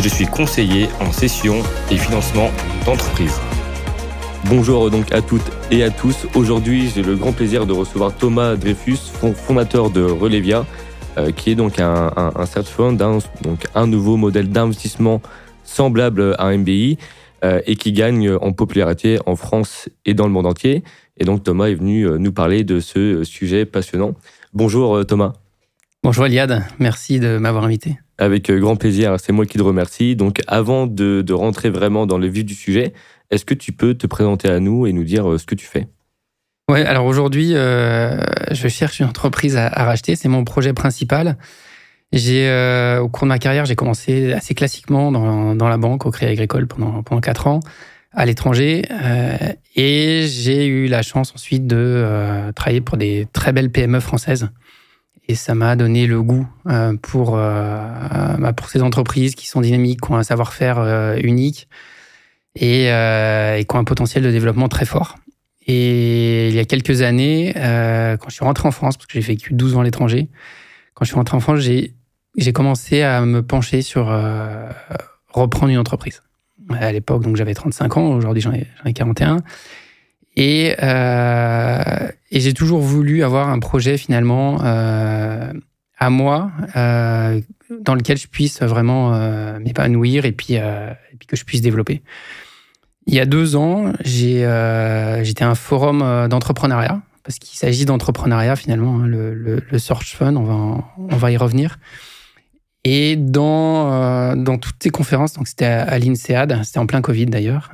je suis conseiller en session et financement d'entreprise. Bonjour donc à toutes et à tous. Aujourd'hui, j'ai le grand plaisir de recevoir Thomas Dreyfus, fondateur de Relevia, euh, qui est donc un, un, search fund, donc un nouveau modèle d'investissement semblable à MBI euh, et qui gagne en popularité en France et dans le monde entier. Et donc Thomas est venu euh, nous parler de ce sujet passionnant. Bonjour Thomas. Bonjour Eliade, merci de m'avoir invité. Avec grand plaisir, c'est moi qui te remercie. Donc avant de, de, rentrer vraiment dans le vif du sujet, est-ce que tu peux te présenter à nous et nous dire ce que tu fais? Ouais, alors aujourd'hui, euh, je cherche une entreprise à, racheter. C'est mon projet principal. J'ai, euh, au cours de ma carrière, j'ai commencé assez classiquement dans, dans, la banque, au Crédit Agricole pendant pendant quatre ans, à l'étranger, euh, et j'ai eu la chance ensuite de euh, travailler pour des très belles PME françaises. Et ça m'a donné le goût euh, pour bah, pour ces entreprises qui sont dynamiques, qui ont un savoir-faire unique et, qui ont un potentiel de développement très fort. Et il y a quelques années, euh, quand je suis rentré en France, parce que j'ai vécu 12 ans à l'étranger, quand je suis rentré en France, j'ai, commencé à me pencher sur euh, reprendre une entreprise. À l'époque, donc j'avais 35 ans, aujourd'hui j'en ai 41. Et, euh, et j'ai toujours voulu avoir un projet finalement euh, à moi, euh, dans lequel je puisse vraiment m'épanouir et puis, que je puisse développer. Il y a deux ans, j'étais à un forum d'entrepreneuriat, parce qu'il s'agit d'entrepreneuriat finalement, hein, le, Search Fund, on va, y revenir. Et dans toutes ces conférences, donc c'était à, l'INSEAD, c'était en plein Covid d'ailleurs,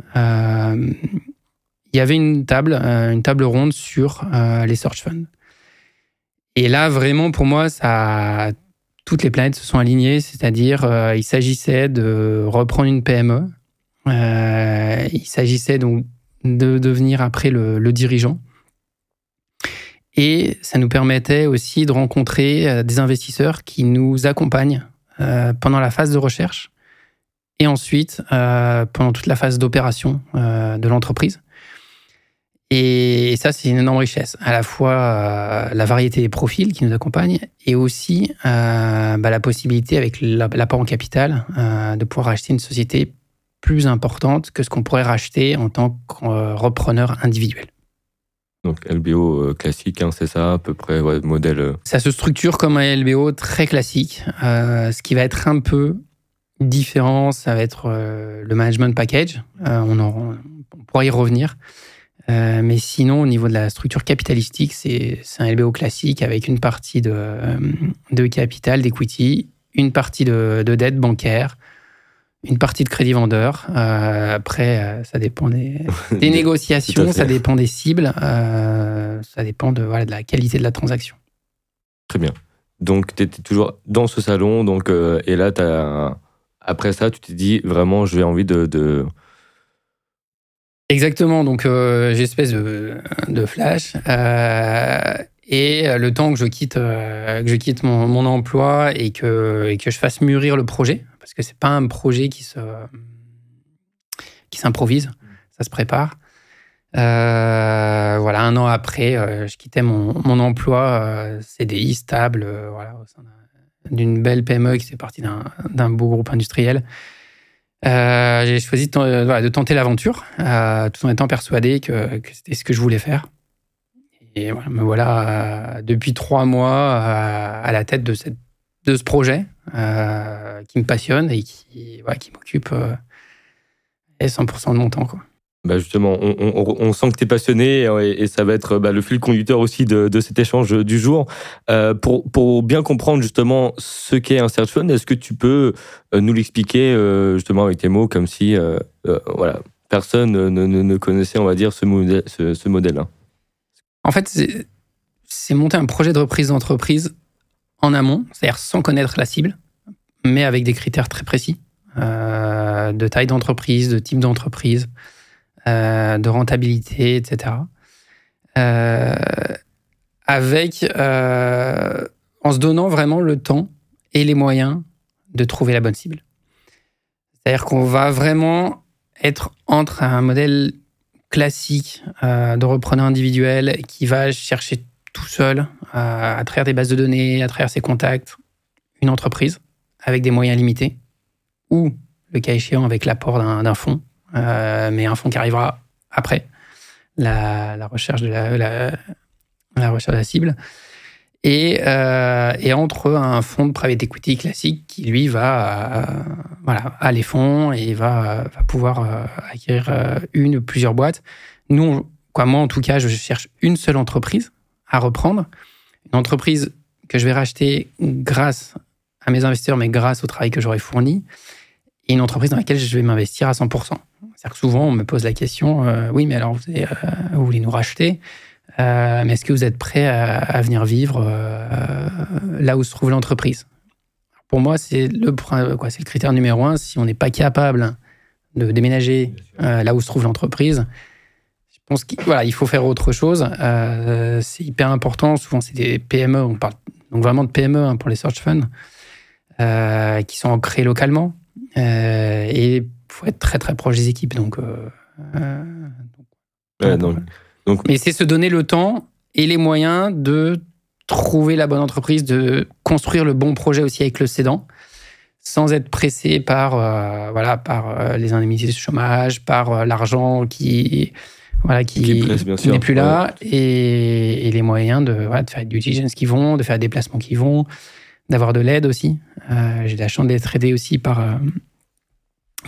il y avait une table, une table ronde sur les Search Funds. Et là, vraiment, pour moi, ça, toutes les planètes se sont alignées, c'est-à-dire il s'agissait de reprendre une PME euh, il s'agissait donc de devenir après le, dirigeant. Et ça nous permettait aussi de rencontrer euh, des investisseurs qui nous accompagnent euh, pendant la phase de recherche et ensuite pendant toute la phase d'opération de l'entreprise. Et ça, c'est une énorme richesse. À la fois la variété des profils qui nous accompagnent et aussi bah, la possibilité, avec l'apport en capital, de pouvoir acheter une société plus importante que ce qu'on pourrait racheter en tant que repreneur individuel. Donc LBO euh, classique, hein, c'est ça à peu près, ouais, modèle. Euh. Ça se structure comme un LBO très classique. Euh, ce qui va être un peu différent, ça va être le management package. on, en, on, pourra y revenir. Mais sinon, au niveau de la structure capitalistique, c'est un LBO classique avec une partie de, de capital, d'equity, une partie de, de dette bancaire, une partie de crédit vendeur. Euh, après, euh, ça dépend des, négociations, ça dépend des cibles, euh, ça dépend de, voilà, de la qualité de la transaction. Très bien. Donc, tu étais toujours dans ce salon, donc, et là, as, après ça, tu t'es dit vraiment, j'ai envie de, Exactement, donc j'ai espèce de, flash. et le temps que je quitte, que je quitte mon, emploi et que, et que je fasse mûrir le projet, parce que c'est pas un projet qui se qui s'improvise, ça se prépare. Euh, voilà, un an après, euh, je quittais mon, mon emploi euh, CDI stable, voilà, d'une belle PME qui fait partie d'un beau groupe industriel. J'ai choisi de, de tenter l'aventure, tout en étant persuadé que, c'était ce que je voulais faire. Et voilà, me voilà depuis trois mois à la tête de ce projet euh, qui me passionne et qui, qui m'occupe 100% euh, de mon temps. Quoi. Bah justement, on, sent que tu es passionné et, ça va être bah, le fil conducteur aussi de, cet échange du jour. Euh, pour, pour, bien comprendre justement ce qu'est un search fund, est-ce que tu peux nous l'expliquer justement avec tes mots comme si voilà, personne ne, ne, connaissait, on va dire, ce, modèle, ce modèle-là? En fait, c'est monter un projet de reprise d'entreprise en amont, c'est-à-dire sans connaître la cible, mais avec des critères très précis. de taille d'entreprise, de type d'entreprise, de rentabilité, etc. avec, en se donnant vraiment le temps et les moyens de trouver la bonne cible. C'est-à-dire qu'on va vraiment être entre un modèle classique euh, de repreneur individuel qui va chercher tout seul, euh, à travers des bases de données, à travers ses contacts, une entreprise avec des moyens limités, ou le cas échéant avec l'apport d'un fonds, euh, mais un fonds qui arrivera après la, recherche de la, la recherche de la cible et, euh, et, entre un fonds de private equity classique qui, lui, va euh, voilà, à les fonds et va, va pouvoir euh, acquérir euh, une ou plusieurs boîtes. Nous, quoi, moi, en tout cas, je cherche une seule entreprise à reprendre. Une entreprise que je vais racheter grâce à mes investisseurs, mais grâce au travail que j'aurai fourni. Et une entreprise dans laquelle je vais m'investir à 100%. C'est-à-dire que souvent, on me pose la question, euh, oui, mais alors, vous, vous voulez nous racheter euh, mais est-ce que vous êtes prêt à, venir vivre euh, là où se trouve l'entreprise? Pour moi, c'est le, quoi, c'est le critère numéro un. Si on n'est pas capable de déménager euh, là où se trouve l'entreprise, je pense qu'il voilà, il faut faire autre chose. c'est hyper important. Souvent, c'est des PME. On parle donc vraiment de PME hein, pour les search funds qui sont créés localement. Et il faut être très très proche des équipes. Donc, donc, mais c'est se donner le temps et les moyens de trouver la bonne entreprise, de construire le bon projet aussi avec le cédant, sans être pressé par, euh, voilà, par euh, les indemnités de chômage, par euh, l'argent qui, voilà, qui, n'est plus là, et, les moyens de, voilà, de faire du diligence qui vont, de faire des déplacements qui vont, d'avoir de l'aide aussi. J'ai la chance d'être aidé aussi par,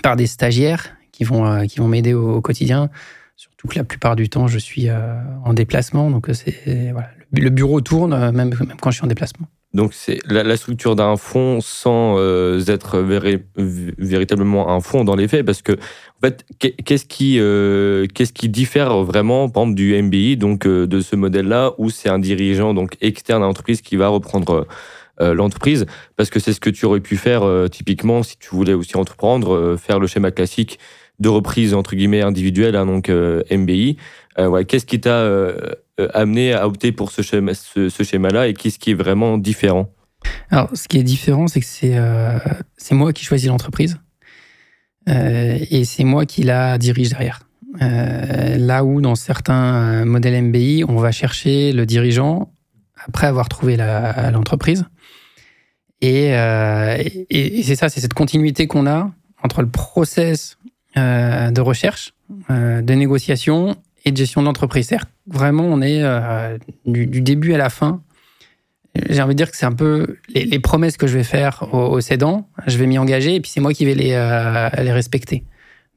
par des stagiaires qui vont, qui vont m'aider au, quotidien Surtout que la plupart du temps, je suis euh, en déplacement. Donc, c'est voilà, le bureau tourne euh, même, même quand je suis en déplacement. Donc, c'est la, structure d'un fonds sans euh, être véritablement un fonds dans les faits. Parce que, en fait, qu'est-ce qui, qu'est-ce qui diffère vraiment, par exemple, du MBI, donc de ce modèle-là, où c'est un dirigeant donc externe à l'entreprise qui va reprendre l'entreprise Parce que c'est ce que tu aurais pu faire typiquement si tu voulais aussi entreprendre, faire le schéma classique de reprise entre guillemets individuelle, hein, donc euh, MBI. Euh, qu'est-ce qui t'a euh, amené à opter pour ce schéma, schéma-là et qu'est-ce qui est vraiment différent? Alors, ce qui est différent, c'est que c'est c'est moi qui choisis l'entreprise et c'est moi qui la dirige derrière. là où dans certains modèles MBI, on va chercher le dirigeant après avoir trouvé l'entreprise. Et, et c'est ça, c'est cette continuité qu'on a entre le process euh, de recherche, euh, de négociation et de gestion d'entreprise. Vraiment, on est euh, du, début à la fin. J'ai envie de dire que c'est un peu les, promesses que je vais faire aux, cédants, je vais m'y engager et puis c'est moi qui vais les, les respecter.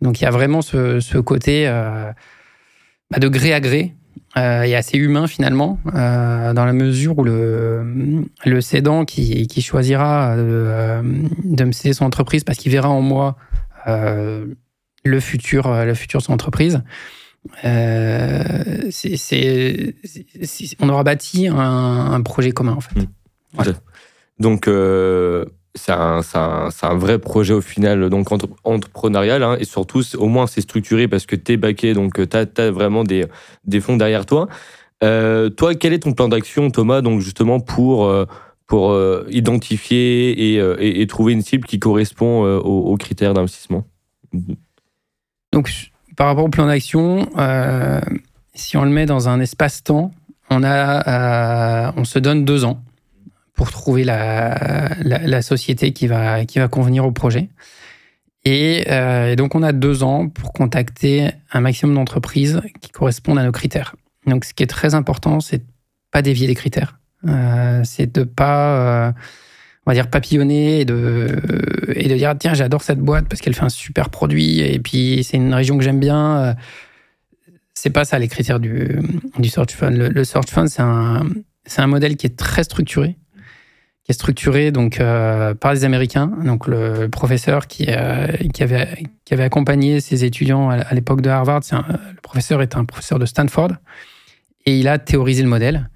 Donc il y a vraiment ce, côté bah, de gré à gré et assez humain finalement, dans la mesure où le, le cédant qui, qui choisira de, de, me céder son entreprise parce qu'il verra en moi le futur, euh, le futur de son entreprise. Euh, c'est, on aura bâti un, projet commun en fait. Mmh. Donc euh, c'est un, vrai projet au final donc entrepreneurial hein, et surtout au moins c'est structuré parce que tu es baqué donc tu as, vraiment des, fonds derrière toi. toi, quel est ton plan d'action Thomas donc justement pour pour identifier et, trouver une cible qui correspond aux, critères d'investissement? Donc, par rapport au plan d'action, euh, si on le met dans un espace-temps, euh, on se donne deux ans pour trouver la, société qui va, qui va convenir au projet. Euh, et, donc, on a deux ans pour contacter un maximum d'entreprises qui correspondent à nos critères. Donc, ce qui est très important, c'est de pas dévier les critères. c'est de pas on va dire papillonner et de et de dire tiens j'adore cette boîte parce qu'elle fait un super produit et puis c'est une région que j'aime bien c'est pas ça les critères du, du search fund le, search fund c'est un c'est un modèle qui est très structuré est structuré donc euh, par les américains donc le professeur qui euh, qui avait qui avait accompagné ses étudiants à, l'époque de Harvard le professeur est un professeur de Stanford et il a théorisé le modèle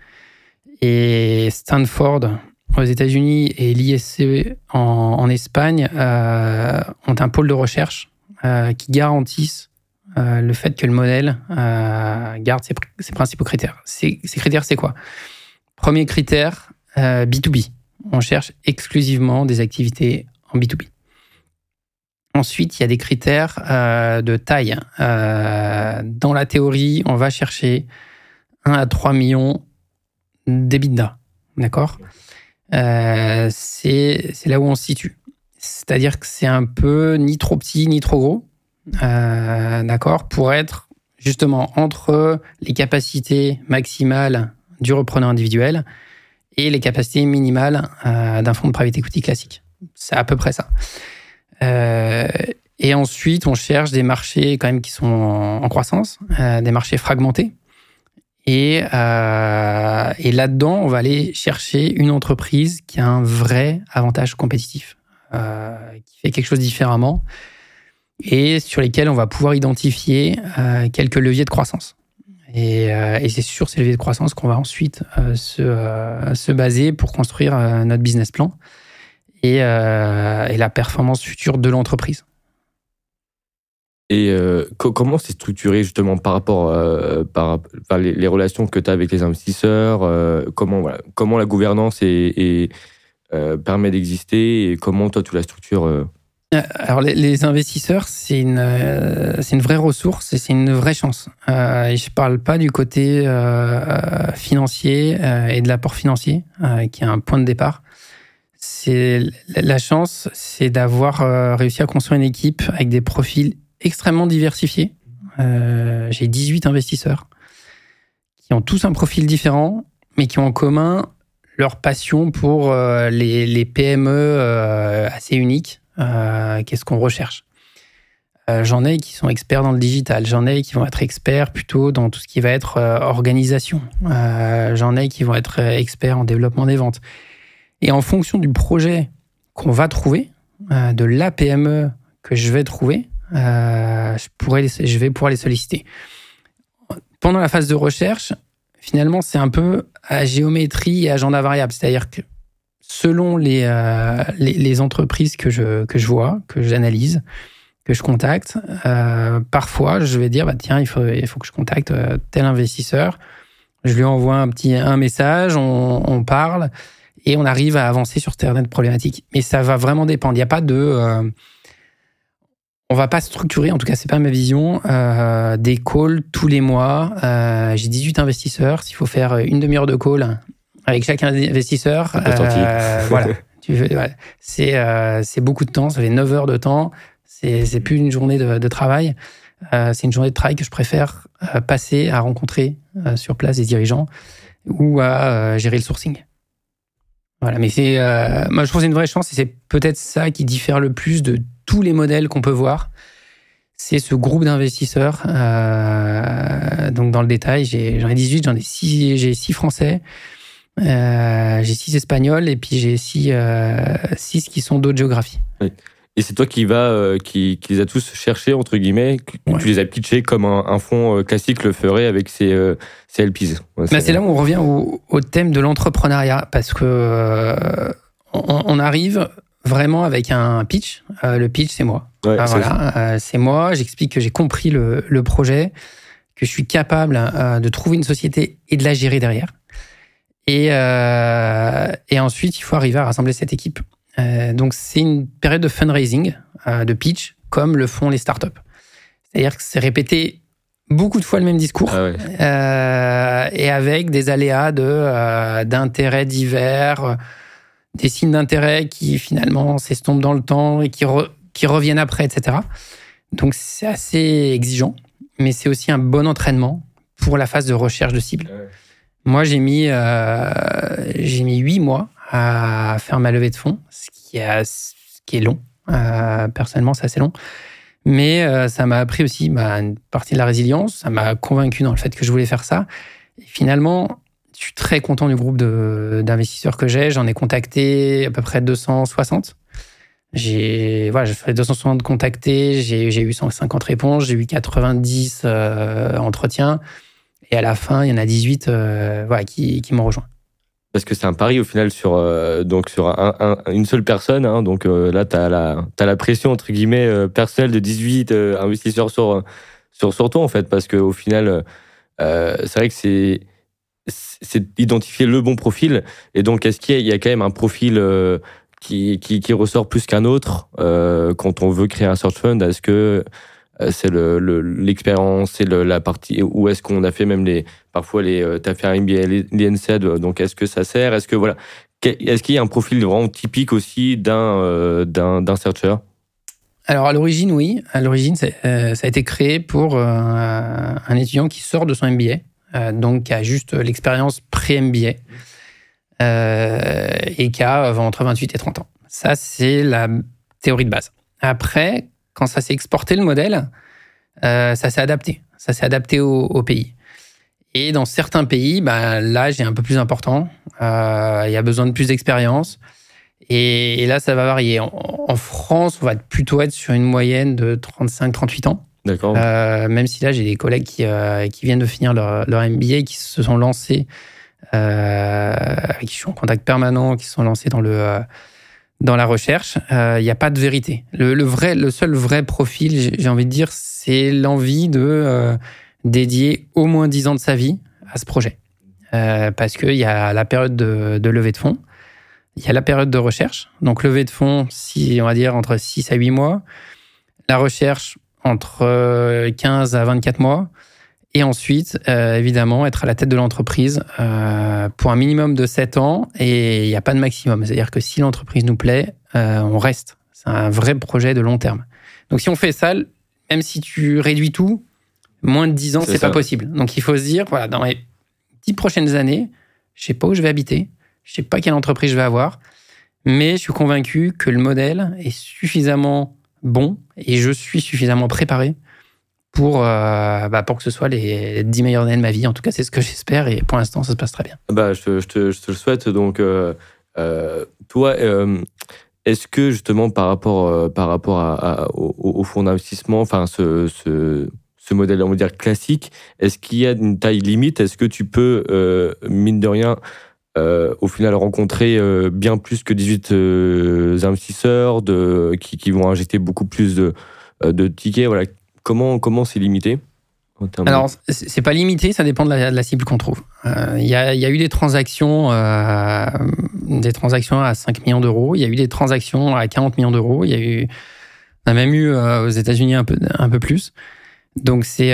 et Stanford aux États-Unis et l'ISC en, Espagne ont un pôle de recherche qui garantissent le fait que le modèle garde ses, principaux critères. Ces, ces critères, c'est quoi? Premier critère, B2B. On cherche exclusivement des activités en B2B. Ensuite, il y a des critères euh, de taille. Euh, dans la théorie, on va chercher 1 à 3 millions d'EBITDA. D'accord? Euh, C'est là où on se situe. C'est-à-dire que c'est un peu ni trop petit ni trop gros. D'accord? Pour être justement entre les capacités maximales du repreneur individuel et les capacités minimales d'un fonds de private equity classique. C'est à peu près ça. Euh, et ensuite, on cherche des marchés quand même qui sont en, croissance, euh, des marchés fragmentés. Euh, et là-dedans, on va aller chercher une entreprise qui a un vrai avantage compétitif, qui fait quelque chose différemment et sur lesquels on va pouvoir identifier quelques leviers de croissance. Et, et c'est sur ces leviers de croissance qu'on va ensuite se, se, baser pour construire notre business plan. Euh, et, la performance future de l'entreprise. Et euh, comment c'est structuré justement par rapport euh, par, les, relations que tu as avec les investisseurs comment, comment la gouvernance permet d'exister et comment toi tu la structures alors les, investisseurs, c'est une, c'est une vraie ressource et c'est une vraie chance. et je parle pas du côté financier et de l'apport financier, qui est un point de départ la chance, c'est d'avoir euh, réussi à construire une équipe avec des profils extrêmement diversifiés. Euh, j'ai 18 investisseurs qui ont tous un profil différent, mais qui ont en commun leur passion pour euh, les, PME assez uniques. Qu'est-ce qu'on recherche? J'en ai qui sont experts dans le digital, j'en ai qui vont être experts plutôt dans tout ce qui va être organisation, j'en ai qui vont être experts en développement des ventes. Et en fonction du projet qu'on va trouver, euh, de la PME que je vais trouver, euh, je, pourrais je vais pouvoir les solliciter. Pendant la phase de recherche, finalement, c'est un peu à géométrie et agenda variable. C'est-à-dire que selon les, euh, les, entreprises que je, que je vois, que j'analyse, que je contacte, parfois, je vais dire, bah, tiens, il faut, il faut que je contacte tel investisseur. Je lui envoie un petit un message, on, parle et on arrive à avancer sur certaines problématiques. Mais ça va vraiment dépendre. Il n'y a pas de. Euh, on va pas structurer, en tout cas, c'est pas ma vision, euh, des calls tous les mois. Euh, j'ai 18 investisseurs. S'il faut faire une demi-heure de call avec chaque investisseur, voilà. C'est beaucoup de temps. Ça fait 9 heures de temps. C'est plus une journée de, de travail. c'est une journée de travail que je préfère passer à rencontrer sur place des dirigeants ou à gérer le sourcing. Voilà, mais c'est, euh, moi je trouve c'est une vraie chance et c'est peut-être ça qui diffère le plus de tous les modèles qu'on peut voir. C'est ce groupe d'investisseurs. Euh, donc dans le détail, j'en ai, 18, j'en ai 6, j'ai 6 français, euh, j'ai 6 espagnols et puis j'ai 6, 6 qui sont d'autres géographies. Oui. Et c'est toi qui va, euh, qui, qui, les a tous cherchés entre guillemets. Tu les as pitchés comme un, un fonds euh, classique le ferait avec ses, euh, ses LPs. Bah, c'est là où on revient au, au thème de l'entrepreneuriat parce que on, arrive vraiment avec un pitch. le pitch, c'est moi. voilà, c'est moi. J'explique que j'ai compris le, le, projet, que je suis capable de trouver une société et de la gérer derrière. Et, et ensuite, il faut arriver à rassembler cette équipe. Euh, donc c'est une période de fundraising, euh, de pitch, comme le font les startups. C'est-à-dire que c'est répété beaucoup de fois le même discours ah euh, et avec des aléas de d'intérêts divers, des signes d'intérêt qui finalement s'estompent dans le temps et qui qui reviennent après, etc. Donc c'est assez exigeant, mais c'est aussi un bon entraînement pour la phase de recherche de cible. Ah Moi, j'ai mis, j'ai mis huit mois à faire ma levée de fonds, ce qui est, long. Euh, personnellement, c'est assez long. Mais euh, ça m'a appris aussi bah, une partie de la résilience. Ça m'a convaincu dans le fait que je voulais faire ça. Et finalement, je suis très content du groupe d'investisseurs que j'ai. J'en ai contacté à peu près 260. J'ai voilà, fait 260 contactés, j'ai eu 150 réponses, j'ai eu 90 euh, entretiens. Et à la fin, il y en a 18 voilà, qui, qui m'ont rejoint. parce que c'est un pari au final sur euh, donc sur une seule personne. Hein. donc euh, là, tu as la as la pression entre guillemets euh, personnelle de 18 investisseurs sur sur sur toi en fait, parce que au final, c'est vrai que c'est c'est identifier le bon profil. Et donc, est-ce qu'il y, a quand même un profil qui, qui, qui, ressort plus qu'un autre quand on veut créer un search fund? Est-ce que c'est l'expérience, le, c'est la partie où est-ce qu'on a fait même les parfois les tu as fait un MBA l'INSEAD donc est-ce que ça sert? Est-ce que voilà est-ce qu'il y a un profil vraiment typique aussi d'un d'un searcher? Alors à l'origine, oui. À l'origine, ça a été créé pour un étudiant qui sort de son MBA, donc qui a juste l'expérience pré-MBA et qui a entre 28 et 30 ans. Ça, c'est la théorie de base. Après, quand ça s'est exporté le modèle, euh, ça s'est adapté. Ça s'est adapté au, pays. Et dans certains pays, bah, l'âge est un peu plus important. Euh, il y a besoin de plus d'expérience. Et, là, ça va varier. En, France, on va plutôt être sur une moyenne de 35-38 ans. D'accord. Euh, même si là, j'ai des collègues qui, qui viennent de finir leur, leur MBA, qui se sont lancés, avec qui je suis en contact permanent, qui se sont lancés dans le dans la recherche, il euh, n'y a pas de vérité. Le, vrai, le seul vrai profil, j'ai envie de dire, c'est l'envie de euh, dédier au moins 10 ans de sa vie à ce projet. Euh, parce qu'il y a la période de, levée de fonds, il y a la période de recherche. Donc, levée de fonds, on va dire entre 6 à 8 mois. La recherche, entre 15 à 24 mois. Et ensuite, euh, évidemment, être à la tête de l'entreprise euh, pour un minimum de 7 ans et il n'y a pas de maximum. C'est-à-dire que si l'entreprise nous plaît, euh, on reste. C'est un vrai projet de long terme. Donc si on fait ça, même si tu réduis tout, moins de 10 ans, c'est pas possible. Donc il faut se dire, voilà, dans les 10 prochaines années, je sais pas où je vais habiter, je sais pas quelle entreprise je vais avoir, mais je suis convaincu que le modèle est suffisamment bon et je suis suffisamment préparé pour, euh, bah, pour que ce soit les 10 meilleures années de ma vie. En tout cas, c'est ce que j'espère et pour l'instant, ça se passe très bien. Bah, je, te, je te, le souhaite. Donc, euh, euh, toi, est-ce que justement par rapport, par rapport à, au, fonds d'investissement, enfin, ce, ce, modèle, on classique, est-ce qu'il y a une taille limite? Est-ce que tu peux, mine de rien, au final rencontrer bien plus que 18 investisseurs de, qui, qui, vont injecter beaucoup plus de, de tickets? Voilà Comment comment c'est limité alors, c'est pas limité, ça dépend de la, cible qu'on trouve. Euh, il y, a, eu des transactions, euh, des transactions à 5 millions d'euros. Il y a eu des transactions à 40 millions d'euros. Il y a eu, on a même eu euh, aux États-Unis un peu, un peu plus. Donc, c'est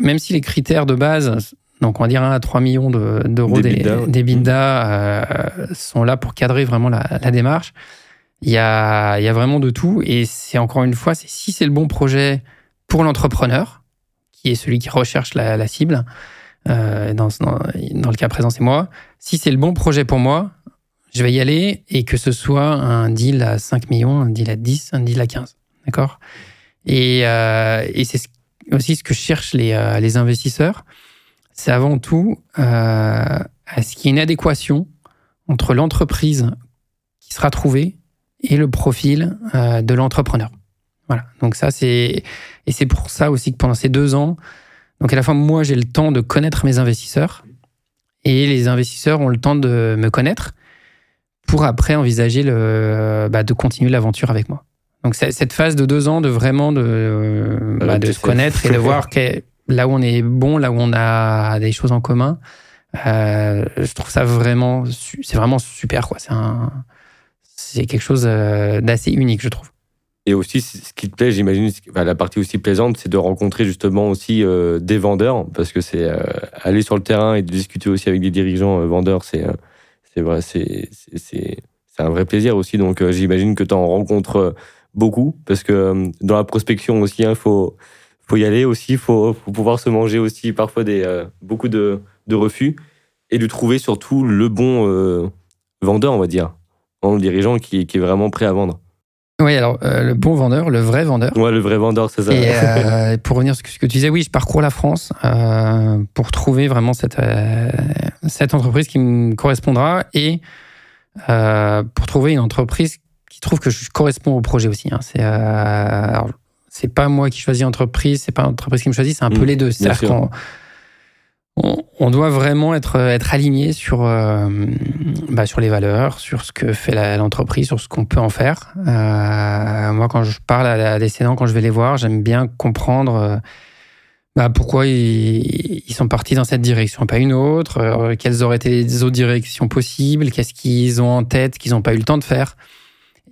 même si les critères de base, donc on va dire 1 à 3 millions d'euros des, des, sont là pour cadrer vraiment la, la démarche. Il y a, il y a vraiment de tout. Et c'est encore une fois, si c'est le bon projet pour l'entrepreneur, qui est celui qui recherche la, cible, euh, dans, le cas présent, c'est moi. Si c'est le bon projet pour moi, je vais y aller et que ce soit un deal à 5 millions, un deal à 10, un deal à 15. D'accord? Et, euh, et c'est aussi ce que cherchent les, euh, les investisseurs. C'est avant tout à ce qu'il y ait une adéquation entre l'entreprise qui sera trouvée et le profil de l'entrepreneur. Voilà. Donc ça, c'est et c'est pour ça aussi que pendant ces deux ans, donc à la fois moi j'ai le temps de connaître mes investisseurs et les investisseurs ont le temps de me connaître pour après envisager le bah, de continuer l'aventure avec moi. Donc cette phase de deux ans de vraiment de bah, de se connaître et de voir là où on est bon, là où on a des choses en commun. Euh, je trouve ça vraiment c'est vraiment super quoi. C'est un c'est quelque chose euh, d'assez unique je trouve. Et aussi, ce qui te plaît, j'imagine, la partie aussi plaisante, c'est de rencontrer justement aussi euh, des vendeurs, parce que c'est euh, aller sur le terrain et de discuter aussi avec des dirigeants euh, vendeurs, c'est vrai, c'est un vrai plaisir aussi. Donc, j'imagine que tu en rencontres beaucoup, parce que dans la prospection aussi, il hein, faut faut y aller aussi, il faut, faut, pouvoir se manger aussi parfois des beaucoup de, de, refus et de trouver surtout le bon vendeur, on va dire, le dirigeant qui est vraiment prêt à vendre. Oui, alors euh, le bon vendeur, le vrai vendeur. Ouais, le vrai vendeur, c'est ça. Et euh, pour revenir sur ce que tu disais, oui, je parcours la France euh, pour trouver vraiment cette, cette entreprise qui me correspondra et pour trouver une entreprise qui trouve que je corresponds au projet aussi. Hein. C'est c'est pas moi qui choisis l'entreprise, c'est pas l'entreprise qui me choisit, c'est un peu mmh, les deux. C'est-à-dire on, doit vraiment être, être aligné sur, bah, sur les valeurs, sur ce que fait l'entreprise, sur ce qu'on peut en faire. moi, quand je parle à, des sénants, quand je vais les voir, j'aime bien comprendre bah, pourquoi ils, sont partis dans cette direction, pas une autre, euh, quelles auraient été les autres directions possibles, qu'est-ce qu'ils ont en tête qu'ils n'ont pas eu le temps de faire.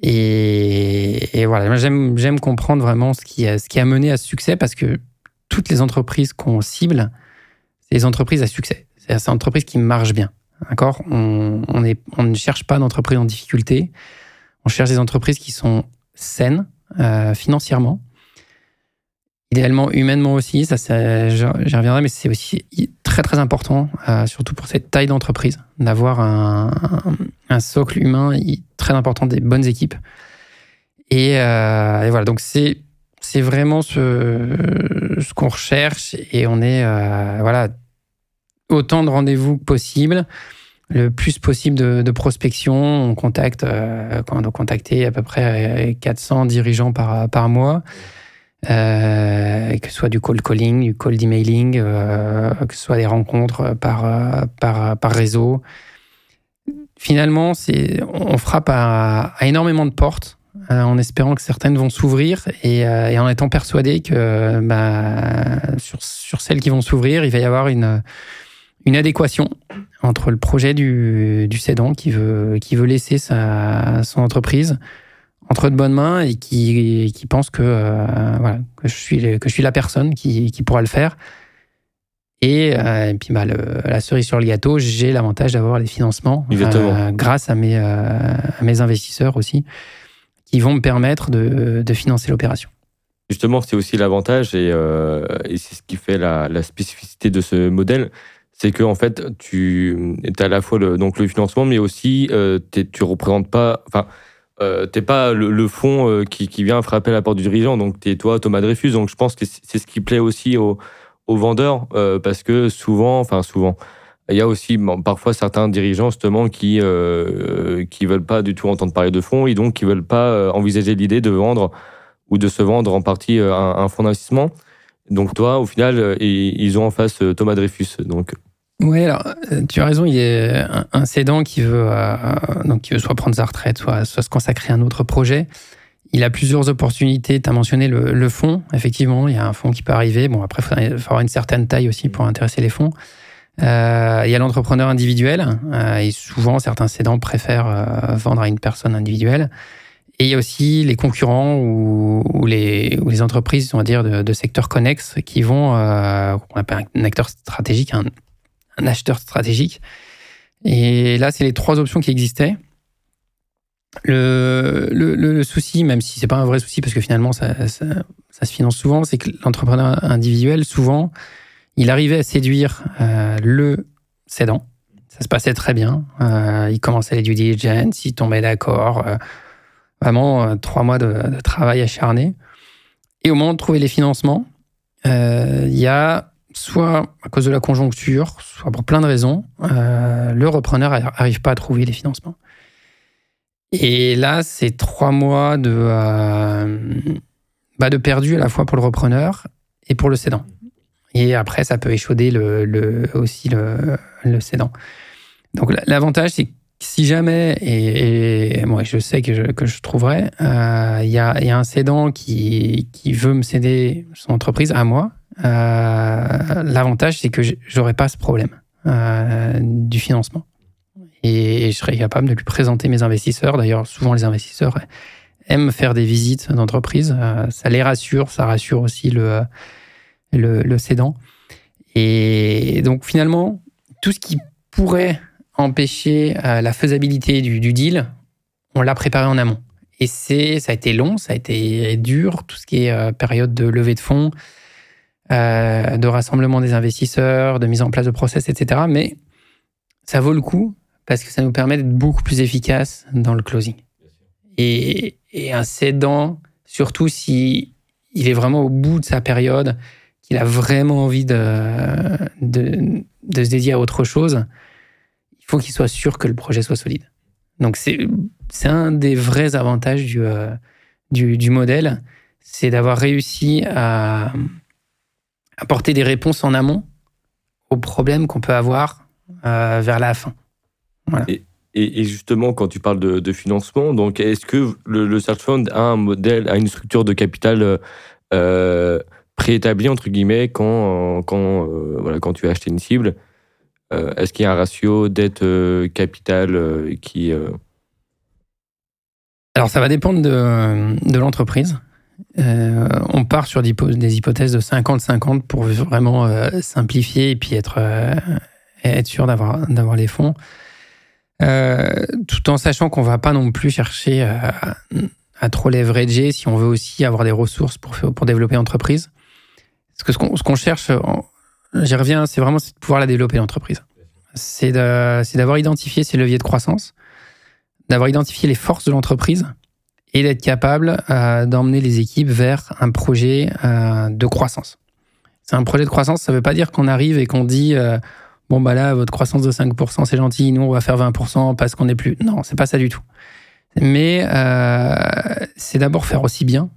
Et, voilà, j'aime, j'aime comprendre vraiment ce qui, a, ce qui a mené à ce succès parce que toutes les entreprises qu'on cible, des entreprises à succès. C'est des entreprises qui marchent bien. D'accord? On, est, on ne cherche pas d'entreprises en difficulté. On cherche des entreprises qui sont saines euh, financièrement, idéalement humainement aussi, ça, j'y reviendrai, mais c'est aussi très très important, euh, surtout pour cette taille d'entreprise, d'avoir un, socle humain très important, des bonnes équipes. Et, euh, voilà, donc c'est c'est vraiment ce, ce qu'on recherche et on est voilà autant de rendez-vous que possible, le plus possible de, prospection. On contacte, on a contacté à peu près 400 dirigeants par, par mois. Euh, que ce soit du call calling, du call emailing, euh, que ce soit des rencontres par, euh, par, par réseau. Finalement, on frappe à, énormément de portes en espérant que certaines vont s'ouvrir et, en étant persuadé que bah, sur, sur, celles qui vont s'ouvrir, il va y avoir une, une adéquation entre le projet du, du cédant qui veut, qui veut laisser sa, son entreprise entre de bonnes mains et qui, qui pense que, euh, voilà, que, je suis, que je suis la personne qui, qui pourra le faire. Et, euh, puis bah, la cerise sur le gâteau, j'ai l'avantage d'avoir les financements euh, grâce à mes, à mes investisseurs aussi, qui vont me permettre de, de financer l'opération. Justement, c'est aussi l'avantage et, et c'est ce qui fait la, la, spécificité de ce modèle, c'est que en fait, tu as à la fois le, donc le financement, mais aussi tu représentes pas, enfin, euh, t'es pas le, le fond euh, qui, vient frapper à la porte du dirigeant, donc t'es toi Thomas Dreyfus. Donc je pense que c'est ce qui plaît aussi aux, vendeurs, euh, parce que souvent, enfin souvent, il y a aussi parfois certains dirigeants justement qui qui veulent pas du tout entendre parler de fonds et donc qui veulent pas envisager l'idée de vendre ou de se vendre en partie un, un fonds d'investissement. Donc toi, au final, ils ont en face Thomas Dreyfus. Donc oui, alors euh, tu as raison, il y a un, cédant qui veut, euh, donc qui veut soit prendre sa retraite, soit, soit se consacrer à un autre projet. Il a plusieurs opportunités. Tu as mentionné le, le, fonds. Effectivement, il y a un fonds qui peut arriver. Bon, après, il faut avoir une certaine taille aussi pour intéresser les fonds. Euh, il y a l'entrepreneur individuel. Euh, et souvent, certains cédants préfèrent euh, vendre à une personne individuelle. Et il y a aussi les concurrents ou, ou, les, ou les entreprises, on va dire, de, de secteurs connexes qui vont, euh, on appelle un acteur stratégique, un, un acheteur stratégique. Et là, c'est les trois options qui existaient. Le, le, souci, même si c'est pas un vrai souci, parce que finalement, ça, ça, se finance souvent, c'est que l'entrepreneur individuel, souvent, il arrivait à séduire euh, le cédant. Ça se passait très bien. Euh, il commençait les due diligence, il tombait d'accord. Euh, vraiment, trois mois de, de, travail acharné. Et au moment de trouver les financements, il y a soit à cause de la conjoncture, soit pour plein de raisons, euh, le repreneur n'arrive pas à trouver les financements. Et là, c'est trois mois de, euh, bah de perdu à la fois pour le repreneur et pour le cédant. Et après, ça peut échauder le, aussi le, le cédant. Donc l'avantage, c'est que si jamais, et, moi je sais que je, que je trouverai, euh, il y, a, y, a, un cédant qui, qui veut me céder son entreprise à moi, l'avantage, c'est que j'aurais pas ce problème euh, du financement. Et je serais capable de lui présenter mes investisseurs. D'ailleurs, souvent, les investisseurs aiment faire des visites d'entreprise. Euh, ça les rassure, ça rassure aussi le, le, le cédant. Et donc, finalement, tout ce qui pourrait empêcher la faisabilité du, du deal, on l'a préparé en amont. Et c'est, ça a été long, ça a été dur, tout ce qui est période de levée de fonds, euh, de rassemblement des investisseurs, de mise en place de process, etc. Mais ça vaut le coup parce que ça nous permet d'être beaucoup plus efficace dans le closing. Et, un cédant, surtout si il est vraiment au bout de sa période, qu'il a vraiment envie de, de, se dédier à autre chose, il faut qu'il soit sûr que le projet soit solide. Donc c'est un des vrais avantages du, euh, du, du modèle, c'est d'avoir réussi à, apporter des réponses en amont aux problèmes qu'on peut avoir vers la fin. Voilà. Et, justement, quand tu parles de, financement, donc est-ce que le, Search Fund a un modèle, a une structure de capital euh, préétablie entre guillemets quand quand euh, voilà quand tu as acheté une cible euh, Est-ce qu'il y a un ratio dette capital qui Alors ça va dépendre de, de l'entreprise. On part sur des hypothèses de 50-50 pour vraiment simplifier et puis être, être sûr d'avoir les fonds. Euh, tout en sachant qu'on va pas non plus chercher à, à, trop leverager si on veut aussi avoir des ressources pour, pour développer l'entreprise. Parce que ce qu'on cherche, j'y reviens, c'est vraiment de pouvoir la développer l'entreprise. C'est d'avoir identifié ses leviers de croissance, d'avoir identifié les forces de l'entreprise et d'être capable euh, d'emmener les équipes vers un projet euh, de croissance. C'est un projet de croissance, ça ne veut pas dire qu'on arrive et qu'on dit bon bah là votre croissance de 5% c'est gentil, nous on va faire 20% parce qu'on n'est plus. Non, c'est pas ça du tout. Mais euh, c'est d'abord faire aussi bien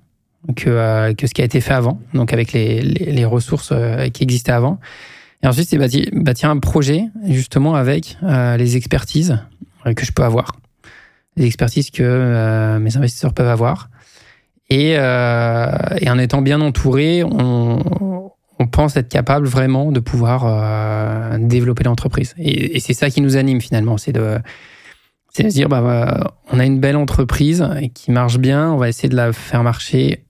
que, euh, que ce qui a été fait avant, donc avec les, les, ressources euh, qui existaient avant. Et ensuite, c'est bâtir, bâtir un projet justement avec les expertises que je peux avoir, les expertises que mes investisseurs peuvent avoir. Et, et en étant bien entouré, on, pense être capable vraiment de pouvoir euh, développer l'entreprise. Et, c'est ça qui nous anime finalement, c'est de, se dire, bah, on a une belle entreprise qui marche bien, on va essayer de la faire marcher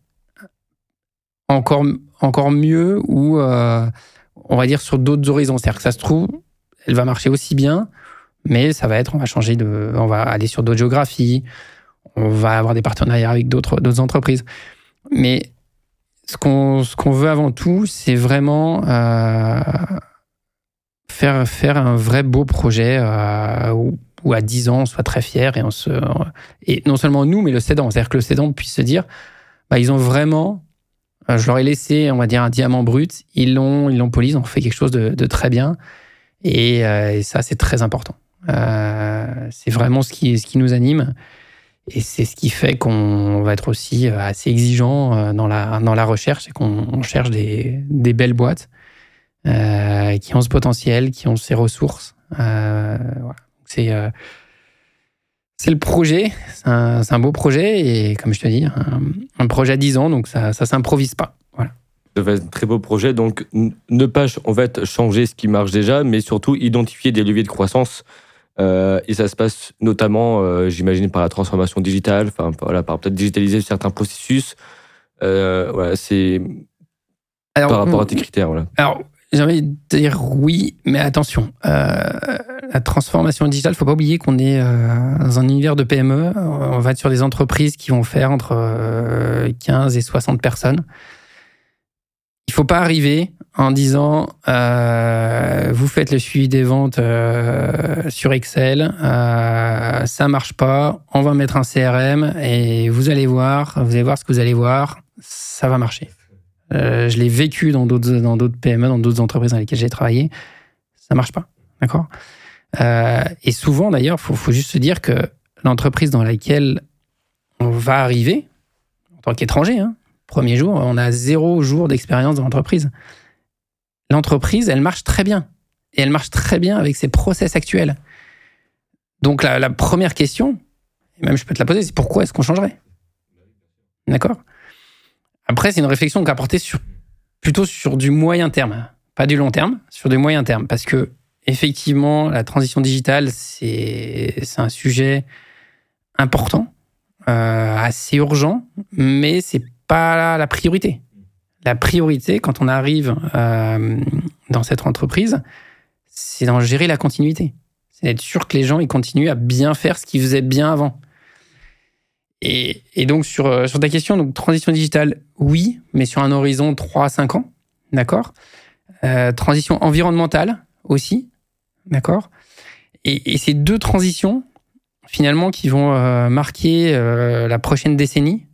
encore, encore mieux ou euh, on va dire sur d'autres horizons. C'est-à-dire que ça se trouve, elle va marcher aussi bien, mais ça va être, on va changer de, on va aller sur d'autres géographies, on va avoir des partenariats avec d'autres, entreprises. Mais ce qu'on ce veut avant tout, c'est vraiment euh, faire faire un vrai beau projet euh, où, à 10 ans on soit très fier et et non seulement nous mais le cédant, c'est-à-dire que le cédant puisse se dire bah ils ont vraiment euh, je leur ai laissé on va dire un diamant brut, ils l'ont ils l'ont poli, ils ont fait quelque chose de, très bien et ça c'est très important. C'est vraiment ce qui ce qui nous anime. Et c'est ce qui fait qu'on va être aussi euh, assez exigeant euh, dans la, dans la recherche et qu'on cherche des, des, belles boîtes euh, qui ont ce potentiel, qui ont ces ressources. Euh. C'est le projet, c'est un, beau projet et comme je te dis, un, projet à 10 ans, donc ça ne s'improvise pas. Voilà. Ça un très beau projet, donc ne pas en fait, changer ce qui marche déjà, mais surtout identifier des leviers de croissance euh, et ça se passe notamment, euh, j'imagine, par la transformation digitale, enfin voilà, par peut-être digitaliser certains processus. Euh, voilà, c'est par rapport à tes critères. Voilà. Alors, j'ai envie de dire oui, mais attention. la transformation digitale, faut pas oublier qu'on est dans un univers de PME. On va être sur des entreprises qui vont faire entre 15 et 60 personnes. Il faut pas arriver en disant euh, vous faites le suivi des ventes euh, sur Excel, euh, ça marche pas, on va mettre un CRM et vous allez voir, vous allez voir ce que vous allez voir, ça va marcher. Euh, je l'ai vécu dans d'autres dans d'autres PME, dans d'autres entreprises dans lesquelles j'ai travaillé, ça marche pas, d'accord? Et souvent d'ailleurs, faut faut juste se dire que l'entreprise dans laquelle on va arriver en tant qu'étranger, hein, premier jour, on a zéro jour d'expérience dans l'entreprise l'entreprise, elle marche très bien. Et elle marche très bien avec ses process actuels. Donc la, première question, et même je peux te la poser, c'est pourquoi est-ce qu'on changerait? D'accord? Après, c'est une réflexion qu'on a portée sur, plutôt sur du moyen terme, pas du long terme, sur du moyen terme. Parce que, effectivement, la transition digitale, c'est un sujet important, euh, assez urgent, mais c'est pas la priorité la priorité quand on arrive euh, dans cette entreprise, c'est d'en gérer la continuité. C'est d'être sûr que les gens ils continuent à bien faire ce qu'ils faisaient bien avant. Et, donc sur, euh, sur ta question, donc transition digitale, oui, mais sur un horizon 3 à 5 ans, d'accord? Euh, Transition environnementale aussi, d'accord? Et, ces deux transitions, finalement, qui vont marquer la prochaine décennie,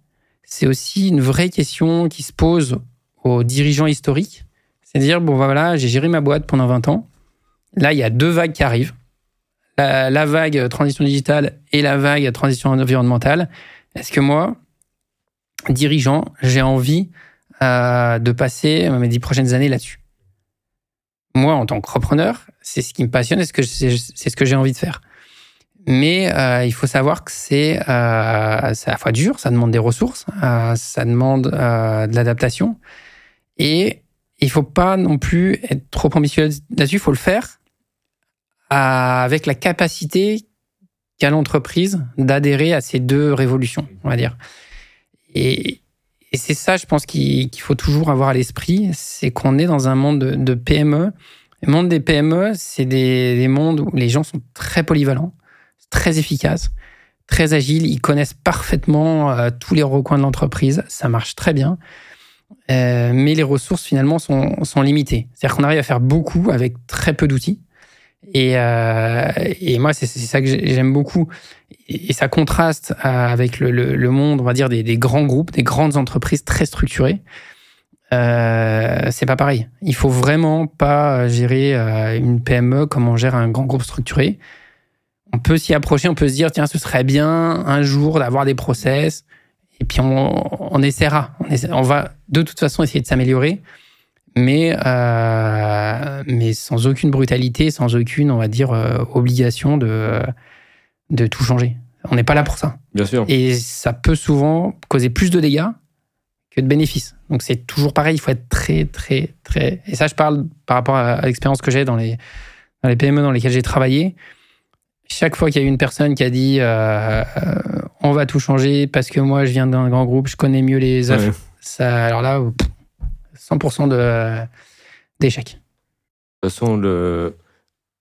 c'est aussi une vraie question qui se pose aux dirigeants historiques. C'est à dire, bon, bah, voilà, j'ai géré ma boîte pendant 20 ans. Là, il y a deux vagues qui arrivent. La, vague transition digitale et la vague transition environnementale. Est-ce que moi, dirigeant, j'ai envie euh, de passer mes dix prochaines années là-dessus? Moi, en tant qu'entrepreneur, c'est ce qui me passionne et c'est ce que j'ai envie de faire. Mais euh, il faut savoir que c'est euh, à la fois dur, ça demande des ressources, euh, ça demande euh, de l'adaptation. Et il faut pas non plus être trop ambitieux là-dessus, il faut le faire avec la capacité qu'a l'entreprise d'adhérer à ces deux révolutions, on va dire. Et, et c'est ça, je pense, qu'il faut toujours avoir à l'esprit, c'est qu'on est dans un monde de, de PME. Le monde des PME, c'est des, des mondes où les gens sont très polyvalents très efficaces, très agiles. Ils connaissent parfaitement euh, tous les recoins de l'entreprise. Ça marche très bien. Euh, mais les ressources, finalement, sont, limitées. C'est-à-dire qu'on arrive à faire beaucoup avec très peu d'outils. Et, euh, moi, c'est ça que j'aime beaucoup. Et ça contraste avec le, monde, on va dire, des, des, grands groupes, des grandes entreprises très structurées. Euh, c'est pas pareil. Il faut vraiment pas gérer une PME comme on gère un grand groupe structuré on peut s'y approcher, on peut se dire, tiens, ce serait bien un jour d'avoir des process, et puis on, on essaiera. On, va de toute façon essayer de s'améliorer, mais, euh, mais sans aucune brutalité, sans aucune, on va dire, euh, obligation de, de tout changer. On n'est pas là pour ça. Bien sûr. Et ça peut souvent causer plus de dégâts que de bénéfices. Donc c'est toujours pareil, il faut être très, très, très... Et ça, je parle par rapport à l'expérience que j'ai dans les, dans les PME dans lesquelles j'ai travaillé chaque fois qu'il y a une personne qui a dit euh, euh, on va tout changer parce que moi je viens d'un grand groupe, je connais mieux les offres, ça, alors là, 100% d'échec. De toute façon, le,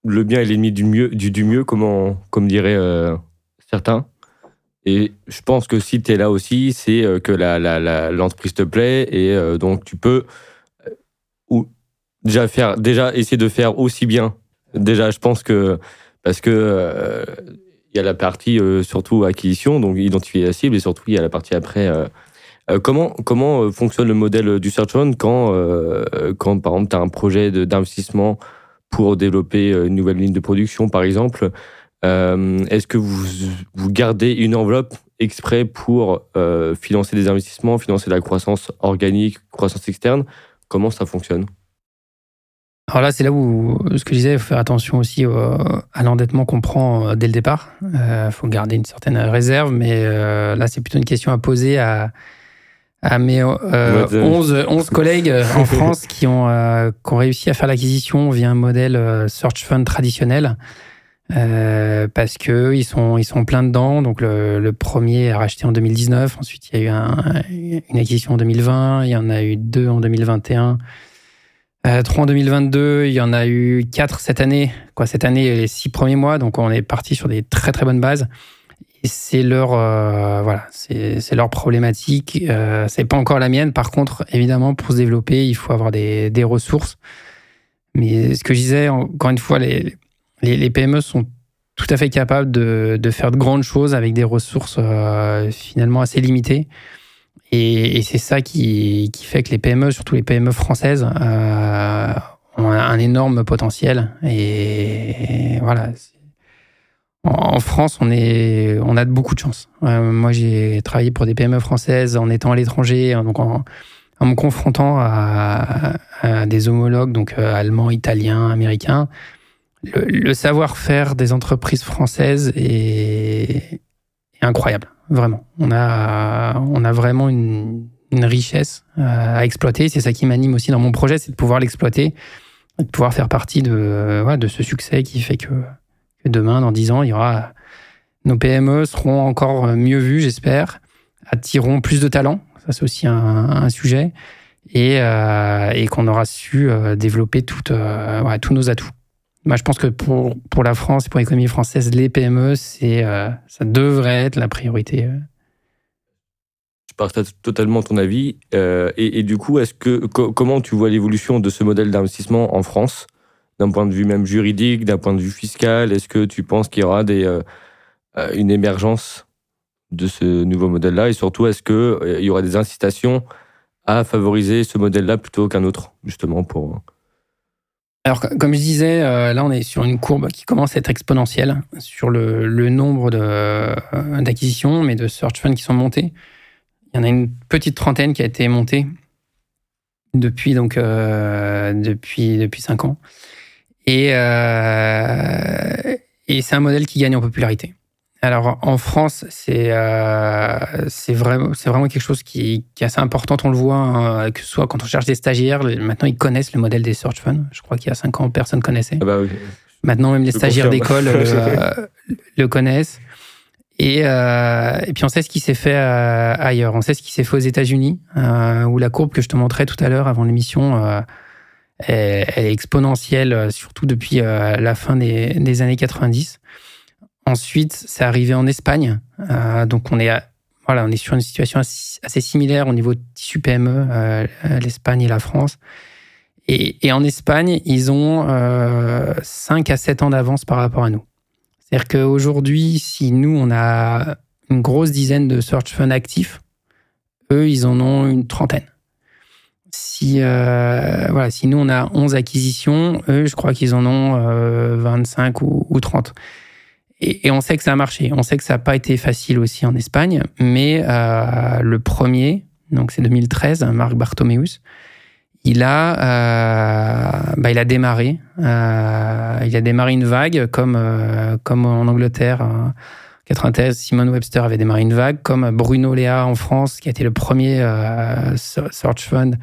le bien est l'ennemi du mieux, du, du mieux comment, comme diraient euh, certains. Et je pense que si tu es là aussi, c'est que l'entreprise la, te plaît et donc tu peux ou, déjà, faire, déjà essayer de faire aussi bien. Déjà, je pense que parce que euh, il y a la partie euh, surtout acquisition, donc identifier la cible, et surtout il y a la partie après. Euh, comment comment fonctionne le modèle du search on quand quand par exemple tu as un projet d'investissement pour développer une nouvelle ligne de production par exemple Est-ce que vous, vous gardez une enveloppe exprès pour financer des investissements, financer la croissance organique, croissance externe? Comment ça fonctionne? Alors là, c'est là où ce que je disais, il faut faire attention aussi à l'endettement qu'on prend euh, dès le départ. Il euh, faut garder une certaine réserve, mais euh, là, c'est plutôt une question à poser à, à mes 11, 11 collègues en France qui ont, qui ont réussi à faire l'acquisition via un modèle search fund traditionnel. parce que ils sont ils sont plein dedans. Donc le, le, premier a racheté en 2019. Ensuite il y a eu un, une acquisition en 2020. Il y en a eu deux en 2021 euh, 3 en 2022, il y en a eu 4 cette année. Quoi, cette année, les 6 premiers mois, donc on est parti sur des très très bonnes bases. Et c'est leur euh, voilà, c'est leur problématique. Euh, c'est pas encore la mienne. Par contre, évidemment, pour se développer, il faut avoir des, des ressources. Mais ce que je disais, encore une fois, les, les, les PME sont tout à fait capables de, de, faire de grandes choses avec des ressources euh, finalement assez limitées. Et, c'est ça qui, qui, fait que les PME, surtout les PME françaises, euh, ont un, énorme potentiel. Et, voilà. En, France, on, est, on a beaucoup de chance. Euh, moi, j'ai travaillé pour des PME françaises en étant à l'étranger, hein, donc en, en, me confrontant à, à, des homologues, donc euh, allemands, italiens, américains. Le, le savoir-faire des entreprises françaises est incroyable. Vraiment. On a, on a vraiment une, richesse euh, à exploiter. C'est ça qui m'anime aussi dans mon projet, c'est de pouvoir l'exploiter, de pouvoir faire partie de, ouais, de ce succès qui fait que, demain, dans dix ans, il y aura nos PME seront encore mieux vues, j'espère, attireront plus de talents. Ça, c'est aussi un, sujet. Et, euh, et qu'on aura su euh, développer toutes, euh, tous nos atouts. Moi, je pense que pour, pour la France et pour l'économie française, les PME, euh, ça devrait être la priorité. Euh. Je partage totalement ton avis. Euh, et, du coup, que, comment tu vois l'évolution de ce modèle d'investissement en France, d'un point de vue même juridique, d'un point de vue fiscal? Est-ce que tu penses qu'il y aura des, une émergence de ce nouveau modèle-là? Et surtout, est-ce qu'il y aura des incitations à favoriser ce modèle-là plutôt qu'un autre, justement, pour alors, comme je disais, euh, là, on est sur une courbe qui commence à être exponentielle sur le, le nombre euh, d'acquisitions, mais de search funds qui sont montés. Il y en a une petite trentaine qui a été montée depuis donc depuis depuis cinq ans. Et et c'est un modèle qui gagne en popularité. Alors en France, c'est euh, c'est vraiment c'est vraiment quelque chose qui, qui, est assez important. On le voit hein, que ce soit quand on cherche des stagiaires. Maintenant, ils connaissent le modèle des search funds. Je crois qu'il y a cinq ans, personne connaissait. Ah bah Maintenant, même les stagiaires d'école euh, le, connaissent. Et, euh, et, puis on sait ce qui s'est fait euh, ailleurs. On sait ce qui s'est fait aux États-Unis, euh, où la courbe que je te montrais tout à l'heure avant l'émission, elle, est exponentielle, surtout depuis la fin des, des années 90. Ensuite, c'est arrivé en Espagne. Euh, donc, on est, voilà, on est sur une situation assez similaire au niveau de tissu PME, euh, l'Espagne et la France. Et, en Espagne, ils ont 5 euh, à 7 ans d'avance par rapport à nous. C'est-à-dire qu'aujourd'hui, si nous, on a une grosse dizaine de search funds actifs, eux, ils en ont une trentaine. Si, voilà, si nous, on a 11 acquisitions, eux, je crois qu'ils en ont 25 ou, ou 30. Et, on sait que ça a marché. On sait que ça n'a pas été facile aussi en Espagne, mais euh, le premier, donc c'est 2013, Marc Bartomeus, il a, euh, bah, il a démarré. Euh, il a démarré une vague comme, comme en Angleterre. En 93, Simon Webster avait démarré une vague, comme Bruno Léa en France, qui a été le premier search fund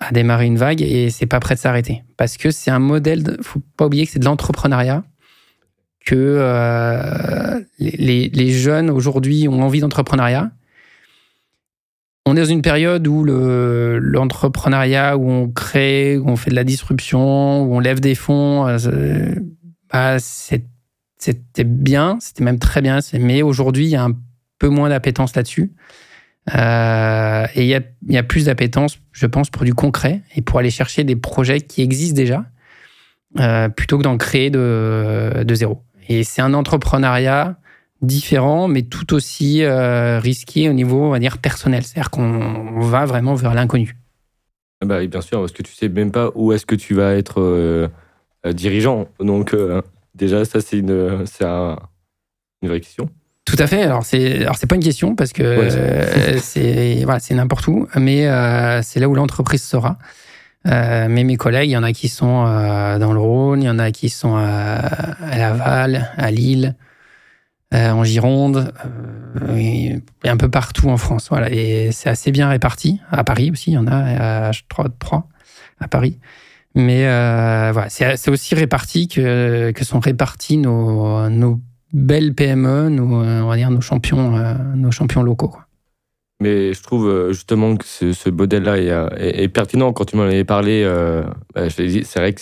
à démarrer une vague, et c'est pas prêt de s'arrêter. Parce que c'est un modèle, faut pas oublier que c'est de l'entrepreneuriat que euh, les, jeunes aujourd'hui ont envie d'entrepreneuriat. On est dans une période où l'entrepreneuriat, où on crée, où on fait de la disruption, où on lève des fonds, euh, bah, c'était bien, c'était même très bien. Mais aujourd'hui, il y a un peu moins d'appétence là-dessus. Euh, et il y a, plus d'appétence, je pense, pour du concret et pour aller chercher des projets qui existent déjà, plutôt que d'en créer de zéro. Et c'est un entrepreneuriat différent, mais tout aussi euh, risqué au niveau, on va dire, personnel. C'est-à-dire qu'on va vraiment vers l'inconnu. Ah bah, bien sûr, parce que tu sais même pas où est-ce que tu vas être euh, euh, dirigeant. Donc, déjà, ça, c'est une, c'est une vraie question. Tout à fait. Alors c'est alors c'est pas une question parce que c'est voilà c'est n'importe où, mais c'est là où l'entreprise sera. Euh, mais mes collègues, il y en a qui sont euh, dans le Rhône, il y en a qui sont à, Laval, à Lille, euh, en Gironde, et, un peu partout en France. Voilà, et c'est assez bien réparti. À Paris aussi, il y en a trois, trois à Paris. Mais voilà, c'est aussi réparti que, que sont répartis nos, nos belles PME, nos, on va dire nos champions, nos champions locaux. Quoi. Mais je trouve euh, justement que ce, modèle-là euh, est, pertinent. Quand tu m'en avais parlé, euh, bah, c'est vrai que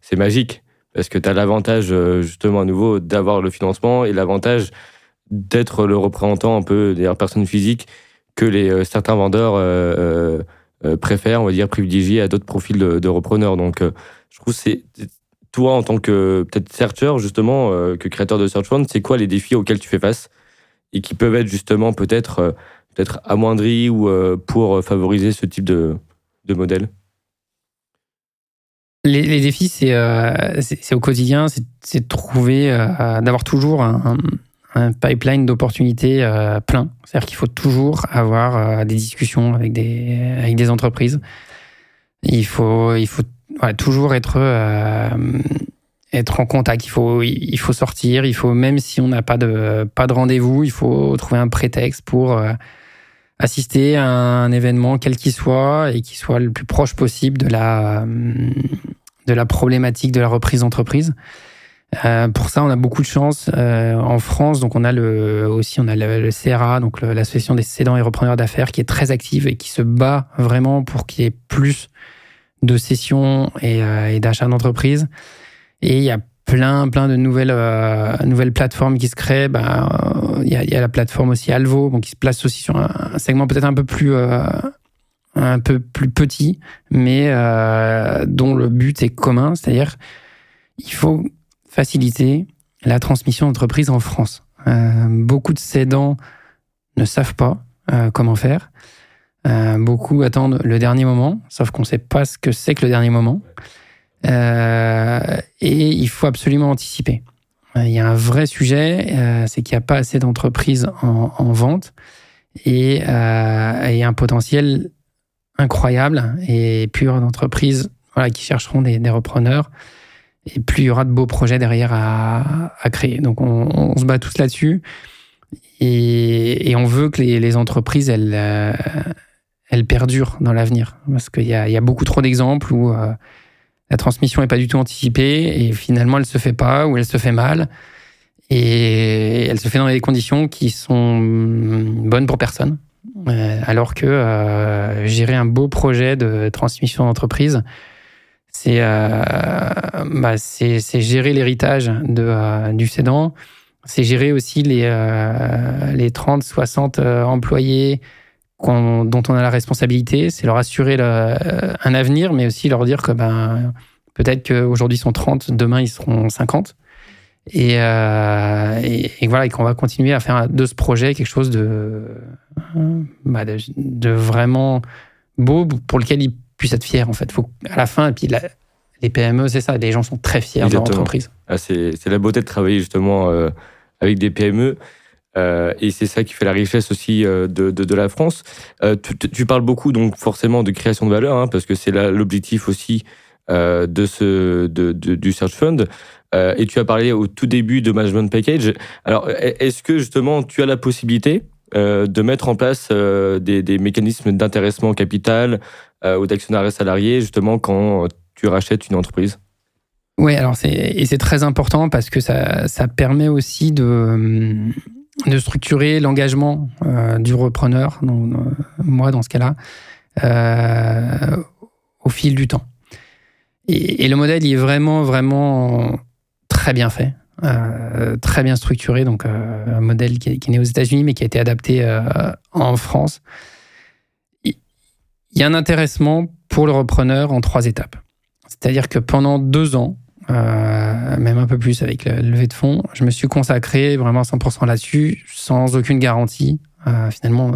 c'est magique. Parce que tu as l'avantage, justement, à nouveau, d'avoir le financement et l'avantage d'être le représentant un peu des personnes physiques que les, certains vendeurs préfèrent, on va dire, privilégier à d'autres profils de, repreneurs. Donc, je trouve que c'est toi, en tant que peut-être searcher, justement, que créateur de Search Fund, c'est quoi les défis auxquels tu fais face et qui peuvent être justement peut-être peut-être amoindri ou euh, pour euh, favoriser ce type de, de modèle? Les, défis, euh, c'est au quotidien, c'est de trouver, d'avoir toujours un, pipeline d'opportunités plein. C'est-à-dire qu'il faut toujours avoir des discussions avec des, avec des entreprises. Il faut, il faut toujours être, être en contact. Il faut, il faut sortir. Il faut, même si on n'a pas de, pas de rendez-vous, il faut trouver un prétexte pour assister à un événement quel qu'il soit et qui soit le plus proche possible de la, euh, de la problématique de la reprise d'entreprise. Euh, pour ça, on a beaucoup de chance euh, en France. Donc, on a le, aussi on a le, CRA, donc l'association des cédants et repreneurs d'affaires, qui est très active et qui se bat vraiment pour qu'il y ait plus de cessions et, et d'achats d'entreprises. Et il y a plein, plein de nouvelles, euh, nouvelles plateformes qui se créent. Ben, il y, a, y, a, la plateforme aussi Alvo, bon, qui se place aussi sur un, segment peut-être un peu plus, euh, un peu plus petit, mais euh, dont le but est commun, c'est-à-dire il faut faciliter la transmission d'entreprise en France. beaucoup de cédants ne savent pas comment faire. beaucoup attendent le dernier moment, sauf qu'on ne sait pas ce que c'est que le dernier moment. Euh, et il faut absolument anticiper. Euh, il y a un vrai sujet, euh, c'est qu'il n'y a pas assez d'entreprises en, vente et, et, un potentiel incroyables et plus il y aura d'entreprises qui chercheront des, repreneurs et plus il y aura de beaux projets derrière à, créer. Donc on, se bat tous là-dessus et, on veut que les, entreprises, elles, perdurent dans l'avenir. Parce qu'il y, a, beaucoup trop d'exemples où la transmission n'est pas du tout anticipée et finalement elle se fait pas ou elle se fait mal. Et elle se fait dans des conditions qui sont bonnes pour personne. Euh, alors que euh, gérer un beau projet de transmission d'entreprise, c'est euh, bah, gérer l'héritage du cédant, c'est gérer aussi les, les 30, 60 employés dont on a la responsabilité, c'est leur assurer un avenir, mais aussi leur dire que ben, peut-être qu'aujourd'hui ils sont 30, demain ils seront 50. Euh, et, et, voilà, et qu'on va continuer à faire de ce projet quelque chose de, bah, de, vraiment beau pour lequel ils puissent être fiers. En fait, faut à la fin, et puis les PME, c'est ça, les gens sont très fiers de leur entreprise. Ah, c'est la beauté de travailler justement euh, avec des PME. Euh, et c'est ça qui fait la richesse aussi de, de, de la France. Tu, tu, parles beaucoup donc forcément de création de valeur, hein, parce que c'est l'objectif aussi de ce, de, du Search Fund. Euh, et tu as parlé au tout début de management package. Alors, e-, est-ce que justement tu as la possibilité euh, de mettre en place euh, des, mécanismes d'intéressement au capital ou d'actionnariat salarié justement quand tu rachètes une entreprise? Oui, alors c'est très important parce que ça, ça permet aussi de de structurer l'engagement du repreneur, moi dans ce cas-là, au fil du temps. Et, le modèle, il est vraiment, vraiment très bien fait, euh, très bien structuré. Donc, euh, un modèle qui est, né aux États-Unis, mais qui a été adapté euh, en France. Il y a un intéressement pour le repreneur en trois étapes. C'est-à-dire que pendant deux ans, même un peu plus avec le levée de fonds, je me suis consacré vraiment à 100% là-dessus, sans aucune garantie, finalement,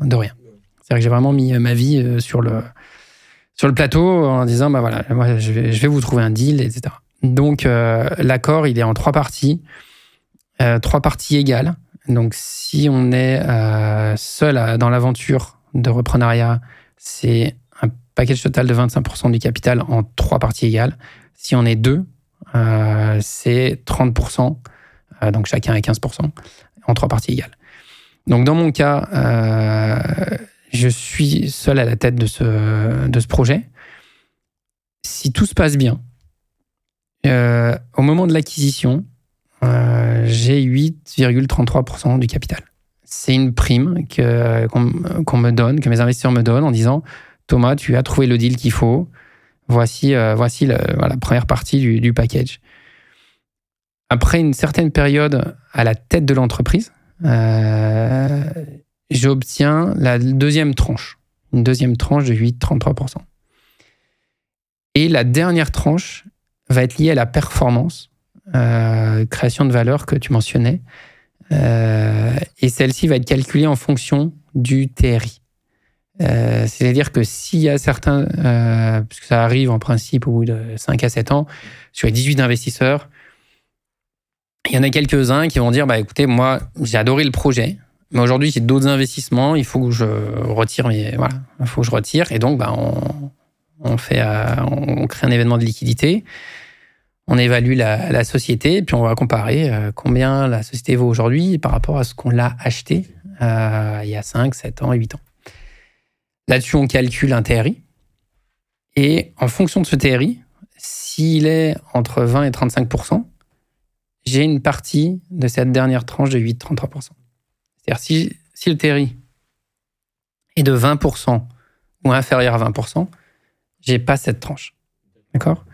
de rien. C'est-à-dire que j'ai vraiment mis ma vie sur le, sur le plateau en disant, bah voilà, moi, je vais, je vais vous trouver un deal, etc. Donc euh, l'accord, il est en trois parties, euh, trois parties égales. Donc si on est euh, seul dans l'aventure de reprenariat, c'est un package total de 25% du capital en trois parties égales. Si on est deux, c'est 30%, donc chacun est 15%, en trois parties égales. Donc dans mon cas, je suis seul à la tête de ce, projet. Si tout se passe bien, euh, au moment de l'acquisition, euh, j'ai 8,33% du capital. C'est une prime qu'on me donne, que mes investisseurs me donnent en disant Thomas, tu as trouvé le deal qu'il faut. Voici, euh, la première partie du, package. Après une certaine période à la tête de l'entreprise, j'obtiens la deuxième tranche, une deuxième tranche de 8,33%. Et la dernière tranche va être liée à la performance, euh, création de valeur que tu mentionnais. Euh, et celle-ci va être calculée en fonction du TRI. Euh, c'est-à-dire que s'il y a certains, puisque ça arrive en principe au bout de 5 à 7 ans, sur les 18 investisseurs, il y en a quelques-uns qui vont dire bah, écoutez, moi, j'ai adoré le projet, mais aujourd'hui, j'ai d'autres investissements, il faut que je retire, mais voilà, il faut que je retire. Et donc, bah, on, fait, on crée un événement de liquidité on évalue la, société, puis on va comparer euh, combien la société vaut aujourd'hui par rapport à ce qu'on l'a acheté euh, il y a 5, 7 ans, 8 ans. Là-dessus, on calcule un TRI. Et en fonction de ce TRI, s'il est entre 20 et 35% j'ai une partie de cette dernière tranche de 8-33% C'est-à-dire si, si le TRI est de 20% ou inférieur à 20% j'ai pas cette tranche. D'accord?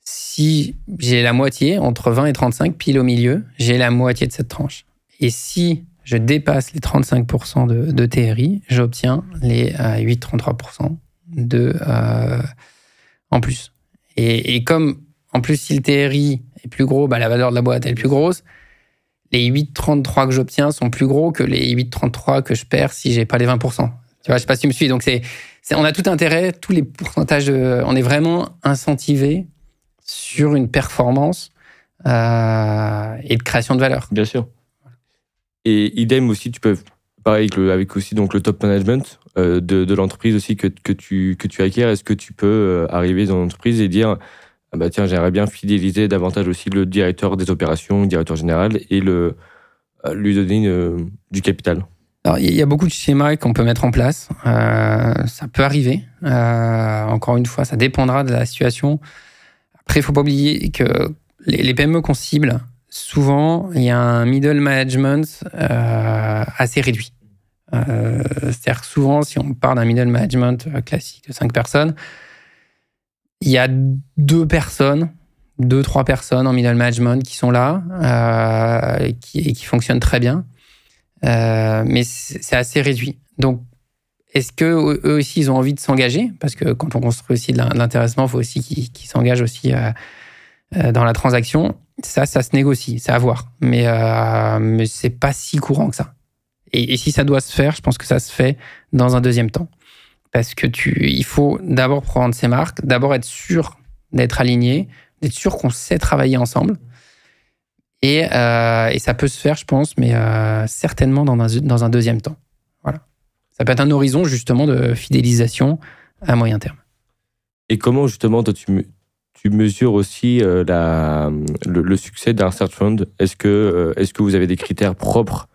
Si j'ai la moitié, entre 20 et 35, pile au milieu, j'ai la moitié de cette tranche. Et si je dépasse les 35% de, TRI, j'obtiens les 8-33% euh, de, euh, en plus. Et, comme, en plus, si le TRI est plus gros, bah, la valeur de la boîte est plus grosse. Les 8,33 que j'obtiens sont plus gros que les 8,33 que je perds si j'ai pas les 20%. Tu vois, je sais pas si tu me suis. Donc, on a tout intérêt, tous les pourcentages, on est vraiment incentivé sur une performance euh, et de création de valeur. Bien sûr. Et idem aussi, tu peux pareil avec, aussi donc le top management de, de l'entreprise aussi que, que, tu, que tu acquiers, est-ce que tu peux arriver dans l'entreprise et dire ah bah tiens, j'aimerais bien fidéliser davantage aussi le directeur des opérations, le directeur général, et le, lui donner du capital? Il y a beaucoup de schémas qu'on peut mettre en place. Euh, ça peut arriver. Euh, encore une fois, ça dépendra de la situation. Après, il faut pas oublier que les, PME qu'on cible, souvent, il y a un middle management euh, assez réduit. C'est-à-dire que souvent, si on part d'un middle management classique de 5 personnes, il y a deux personnes, deux, trois personnes en middle management qui sont là et qui, fonctionnent très bien. Euh, mais c'est assez réduit. Donc, est-ce que eux aussi ils ont envie de s'engager? Parce que quand on construit aussi de l'intéressement, il faut aussi qu'ils s'engagent aussi euh, euh, dans la transaction. Ça, ça se négocie, c'est à voir. Mais, euh, mais c'est pas si courant que ça. Et, si ça doit se faire, je pense que ça se fait dans un deuxième temps. Parce que tu, il faut d'abord prendre ses marques, d'abord être sûr d'être aligné, d'être sûr qu'on sait travailler ensemble. Et, euh, et, ça peut se faire, je pense, mais euh, certainement dans un, dans un deuxième temps. Voilà. Ça peut être un horizon justement de fidélisation à moyen terme. Et comment justement toi, tu, tu mesures aussi euh, le, succès d'un search fund Est-ce que, est que vous avez des critères propres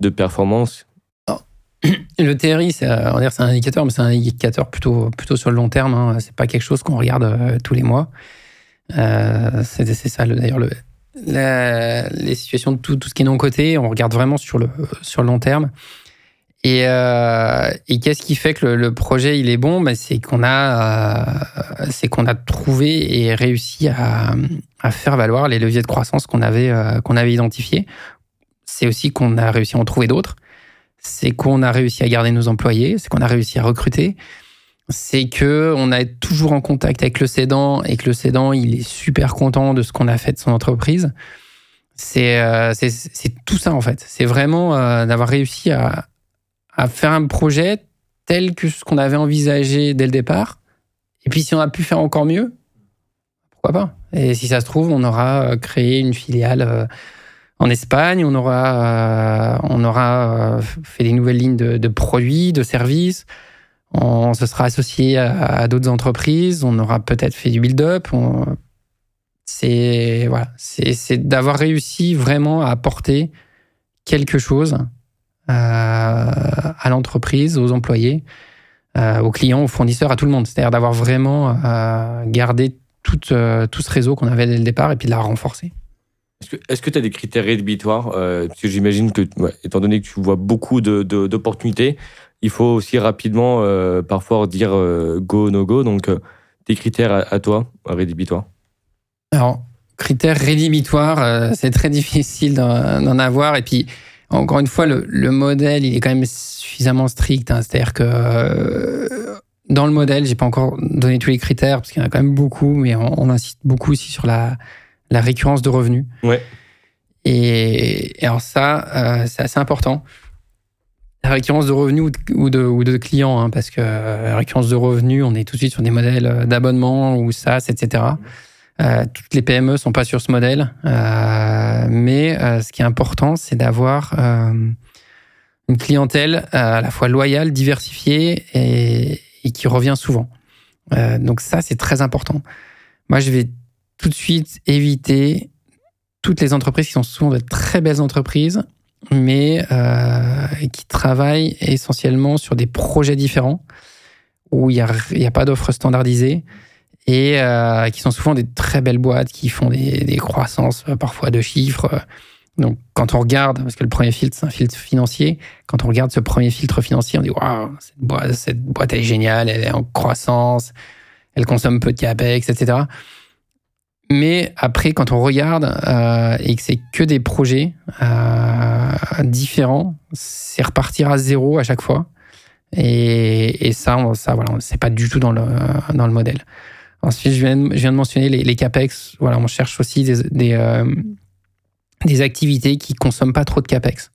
de performance? Le TRI, c'est un indicateur, mais c'est un indicateur plutôt, plutôt sur le long terme. Hein. C'est pas quelque chose qu'on regarde tous les mois. c'est ça d'ailleurs le, les situations de tout, tout ce qui est non coté, on regarde vraiment sur le, sur le long terme. Et, euh, et qu'est-ce qui fait que le, projet il est bon? Ben, C'est qu'on a, euh, c'est qu'on a trouvé et réussi à, à, faire valoir les leviers de croissance qu'on avait, euh, qu'on avait identifiés. C'est aussi qu'on a réussi à en trouver d'autres. C'est qu'on a réussi à garder nos employés. C'est qu'on a réussi à recruter c'est que on est toujours en contact avec le cédant et que le cédant il est super content de ce qu'on a fait de son entreprise. C'est euh, c'est tout ça en fait. C'est vraiment euh, d'avoir réussi à, à faire un projet tel que ce qu'on avait envisagé dès le départ. Et puis si on a pu faire encore mieux, pourquoi pas? Et si ça se trouve, on aura euh, créé une filiale en Espagne, on aura on aura fait des nouvelles lignes de, produits, de services. On se sera associé à, d'autres entreprises, on aura peut-être fait du build-up. C'est voilà, c'est d'avoir réussi vraiment à apporter quelque chose euh, à l'entreprise, aux employés, euh, aux clients, aux fournisseurs, à tout le monde. C'est-à-dire d'avoir vraiment euh, gardé tout, tout ce réseau qu'on avait dès le départ et puis de la renforcer. Est-ce que tu as des critères rédhibitoires Parce que j'imagine que, étant donné que tu vois beaucoup d'opportunités, il faut aussi rapidement euh, parfois dire euh, go, no go. Donc, euh, des critères à, toi, rédhibitoires Alors, critères rédhibitoires, c'est très difficile d'en avoir. Et puis, encore une fois, le, modèle, il est quand même suffisamment strict. Hein. C'est-à-dire que dans le modèle, j'ai pas encore donné tous les critères parce qu'il y en a quand même beaucoup, mais on, insiste beaucoup aussi sur la, la récurrence de revenus. Ouais. Et, et alors ça, c'est assez important la récurrence de revenus ou de, ou de, clients, hein, parce que euh, la récurrence de revenus, on est tout de suite sur des modèles euh, d'abonnement ou SaaS, etc. Euh, toutes les PME sont pas sur ce modèle, euh, mais euh, ce qui est important, c'est d'avoir une clientèle à la fois loyale, diversifiée et, et qui revient souvent. donc ça, c'est très important. Moi, je vais tout de suite éviter toutes les entreprises qui sont souvent de très belles entreprises mais euh, qui travaillent essentiellement sur des projets différents où il n'y a, y a pas d'offres standardisées et euh, qui sont souvent des très belles boîtes qui font des, croissances euh, parfois de chiffres. Donc, quand on regarde, parce que le premier filtre, c'est un filtre financier, quand on regarde ce premier filtre financier, on dit Waouh, cette boîte, elle est géniale, elle est en croissance, elle consomme peu de capex, etc. Mais après, quand on regarde euh, et que c'est que des projets euh, différents, c'est repartir à zéro à chaque fois. Et, ça, ça voilà, c'est pas du tout dans le modèle. Ensuite, je viens, de, mentionner les, capex. Voilà, on cherche aussi des, des, euh, activités qui consomment pas trop de capex,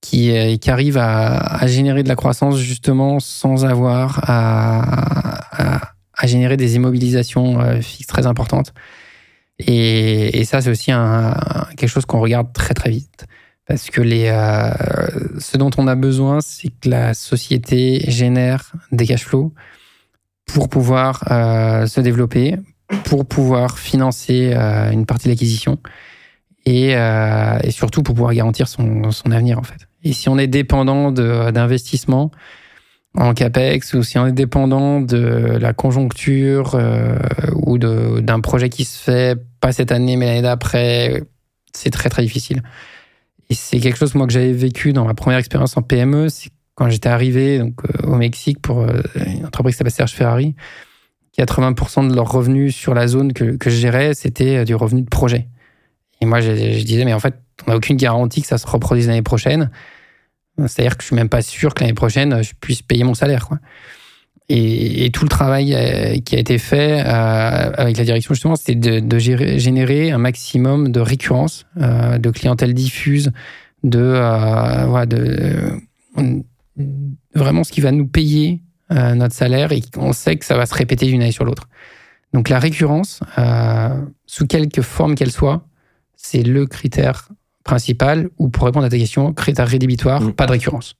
qui, euh, qui arrivent à, à, générer de la croissance justement sans avoir à, à, générer des immobilisations euh, fixes très importantes. Et, ça, c'est aussi quelque chose qu'on regarde très très vite. Parce que les, ce dont on a besoin, c'est que la société génère des cash flows pour pouvoir se développer, pour pouvoir financer une partie de l'acquisition et, et, surtout pour pouvoir garantir son, avenir en fait. Et si on est dépendant d'investissements en capex ou si on est dépendant de la conjoncture euh, ou d'un projet qui se fait pas cette année mais l'année d'après, c'est très très difficile. Et c'est quelque chose moi que j'avais vécu dans ma première expérience en PME, quand j'étais arrivé donc euh, au Mexique pour euh, une entreprise qui s'appelle Serge Ferrari. 80% de leurs revenus sur la zone que, je gérais, c'était du revenu de projet. Et moi, je, disais, mais en fait, on n'a aucune garantie que ça se reproduise l'année prochaine. C'est-à-dire que je suis même pas sûr que l'année prochaine, je puisse payer mon salaire. Et, tout le travail euh, qui a été fait euh, avec la direction, justement, c'était de, générer un maximum de récurrence, euh, de clientèle diffuse, de, euh, voilà, de vraiment ce qui va nous payer euh, notre salaire et on sait que ça va se répéter d'une année sur l'autre. Donc la récurrence, sous quelque forme qu'elle soit, c'est le critère principal ou pour répondre à ta question, critère rédhibitoire, mm. pas de récurrence.